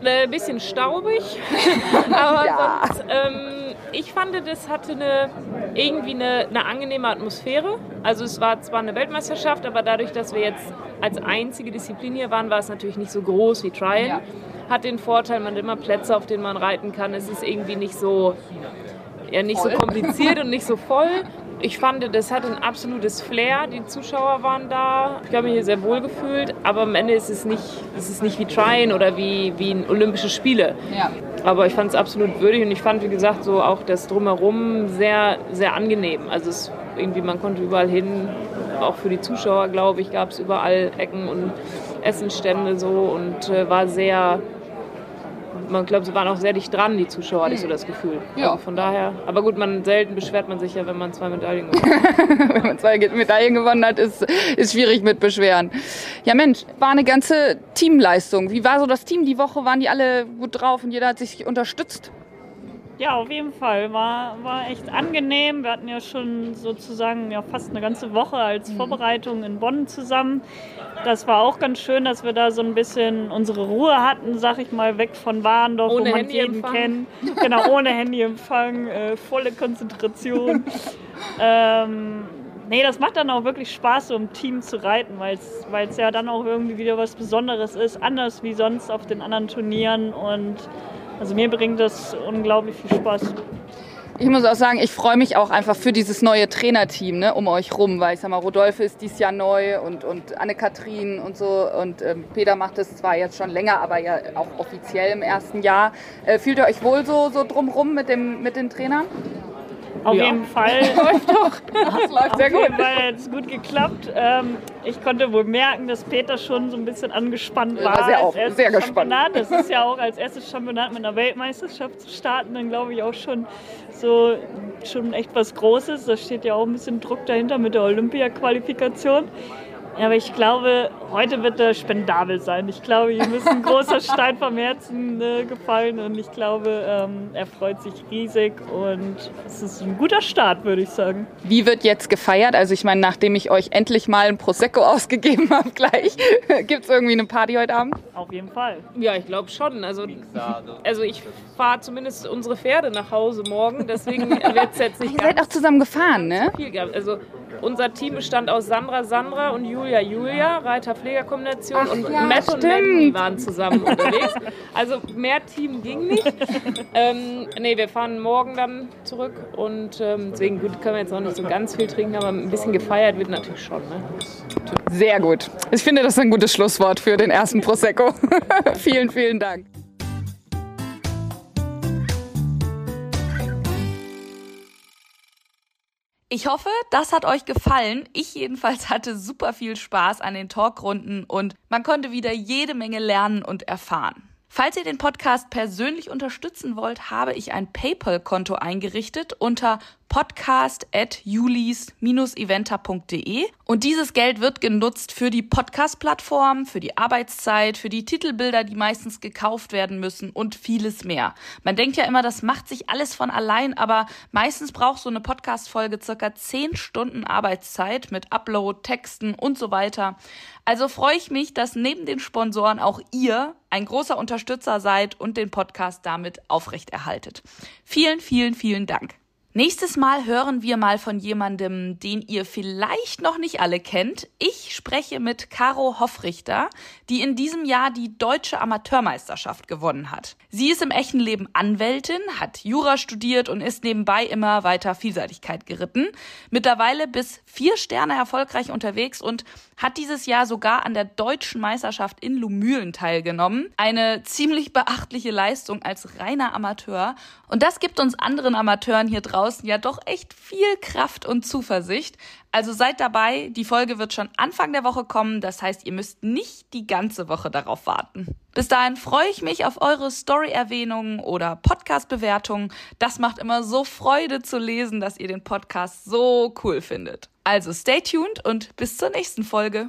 Ein äh, bisschen staubig, *laughs* *laughs* aber ja. sonst, ähm, ich fand, das hatte eine, irgendwie eine, eine angenehme Atmosphäre. Also es war zwar eine Weltmeisterschaft, aber dadurch, dass wir jetzt als einzige Disziplin hier waren, war es natürlich nicht so groß wie Trial. Ja. hat den Vorteil, man hat immer Plätze, auf denen man reiten kann. Es ist irgendwie nicht so, ja, nicht so kompliziert und nicht so voll. *laughs* Ich fand, das hat ein absolutes Flair. Die Zuschauer waren da. Ich habe mich hier sehr wohl gefühlt. Aber am Ende ist es nicht, es ist nicht wie Trine oder wie, wie ein Olympische Spiele.
Ja.
Aber ich fand es absolut würdig und ich fand, wie gesagt, so auch das Drumherum sehr, sehr angenehm. Also es irgendwie, man konnte überall hin, auch für die Zuschauer, glaube ich, gab es überall Ecken und Essenstände so und äh, war sehr, man glaubt, sie waren auch sehr dicht dran, die Zuschauer, hatte ich so das Gefühl.
Ja.
Also von daher, aber gut, man selten beschwert man sich ja, wenn man zwei Medaillen gewinnt. *laughs*
Wenn man zwei Medaillen gewonnen hat, ist, ist schwierig mit Beschweren. Ja Mensch, war eine ganze Teamleistung. Wie war so das Team die Woche? Waren die alle gut drauf und jeder hat sich unterstützt?
Ja, auf jeden Fall. War, war echt angenehm. Wir hatten ja schon sozusagen ja fast eine ganze Woche als Vorbereitung in Bonn zusammen. Das war auch ganz schön, dass wir da so ein bisschen unsere Ruhe hatten, sag ich mal, weg von Warndorf,
Ohne
wo man jeden kennt. Genau, ohne Handyempfang, äh, volle Konzentration. *laughs* ähm, nee, das macht dann auch wirklich Spaß, so im Team zu reiten, weil es ja dann auch irgendwie wieder was Besonderes ist, anders wie sonst auf den anderen Turnieren und also mir bringt das unglaublich viel Spaß.
Ich muss auch sagen, ich freue mich auch einfach für dieses neue Trainerteam ne, um euch rum, weil ich sag mal, Rodolphe ist dieses Jahr neu und, und Anne-Kathrin und so und ähm, Peter macht es zwar jetzt schon länger, aber ja auch offiziell im ersten Jahr. Äh, fühlt ihr euch wohl so, so drumrum mit, dem, mit den Trainern?
Auf
Ja.
jeden Fall. *laughs*
Läuft doch. Das läuft sehr gut.
hat es gut geklappt. Ähm, ich konnte wohl merken, dass Peter schon so ein bisschen angespannt
Ja,
war.
sehr
als erstes
sehr gespannt.
Championat. Das ist ja auch als erstes Championat mit einer Weltmeisterschaft zu starten, dann glaube ich auch schon so schon echt was Großes. Da steht ja auch ein bisschen Druck dahinter mit der Olympia-Qualifikation. Aber ich glaube, heute wird er spendabel sein. Ich glaube, ihm ist ein großer *laughs* Stein vom Herzen äh, gefallen und ich glaube, ähm, er freut sich riesig und es ist ein guter Start, würde ich sagen.
Wie wird jetzt gefeiert? Also ich meine, nachdem ich euch endlich mal ein Prosecco *laughs* ausgegeben habe gleich, *laughs* gibt es irgendwie eine Party heute Abend?
Auf jeden Fall.
Ja, ich glaube schon. Also, also ich fahre zumindest unsere Pferde nach Hause morgen, deswegen wird es jetzt nicht
Ihr seid auch zusammen gefahren, ne?
viel gehabt. Also unser Team bestand aus Sandra Sandra und Julia Julia, Reiter-Pfleger-Kombination und
ja,
Matt und
stimmt.
Mandy waren zusammen unterwegs. Also mehr Team ging nicht. ähm, nee, wir fahren morgen dann zurück und ähm, deswegen gut, können wir jetzt noch nicht so ganz viel trinken, aber ein bisschen gefeiert wird natürlich schon. Ne?
Sehr gut. Ich finde, das ist ein gutes Schlusswort für den ersten Prosecco. *laughs* vielen, vielen Dank. Ich hoffe, das hat euch gefallen. Ich jedenfalls hatte super viel Spaß an den Talkrunden und man konnte wieder jede Menge lernen und erfahren. Falls ihr den Podcast persönlich unterstützen wollt, habe ich ein PayPal-Konto eingerichtet unter podcast.julis-eventer.de und dieses Geld wird genutzt für die Podcast-Plattform, für die Arbeitszeit, für die Titelbilder, die meistens gekauft werden müssen und vieles mehr. Man denkt ja immer, das macht sich alles von allein, aber meistens braucht so eine Podcast-Folge circa 10 Stunden Arbeitszeit mit Upload, Texten und so weiter. Also freue ich mich, dass neben den Sponsoren auch ihr ein großer Unterstützer seid und den Podcast damit aufrechterhaltet. Vielen, vielen, vielen Dank. Nächstes Mal hören wir mal von jemandem, den ihr vielleicht noch nicht alle kennt. Ich spreche mit Caro Hoffrichter, die in diesem Jahr die deutsche Amateurmeisterschaft gewonnen hat. Sie ist im echten Leben Anwältin, hat Jura studiert und ist nebenbei immer weiter Vielseitigkeit geritten. Mittlerweile bis vier Sterne erfolgreich unterwegs und hat dieses Jahr sogar an der deutschen Meisterschaft in Lumülen teilgenommen. Eine ziemlich beachtliche Leistung als reiner Amateur. Und das gibt uns anderen Amateuren hier draußen ja doch echt viel Kraft und Zuversicht. Also seid dabei, die Folge wird schon Anfang der Woche kommen, das heißt, ihr müsst nicht die ganze Woche darauf warten. Bis dahin freue ich mich auf eure Story-Erwähnungen oder Podcast-Bewertungen. Das macht immer so Freude zu lesen, dass ihr den Podcast so cool findet. Also stay tuned und bis zur nächsten Folge.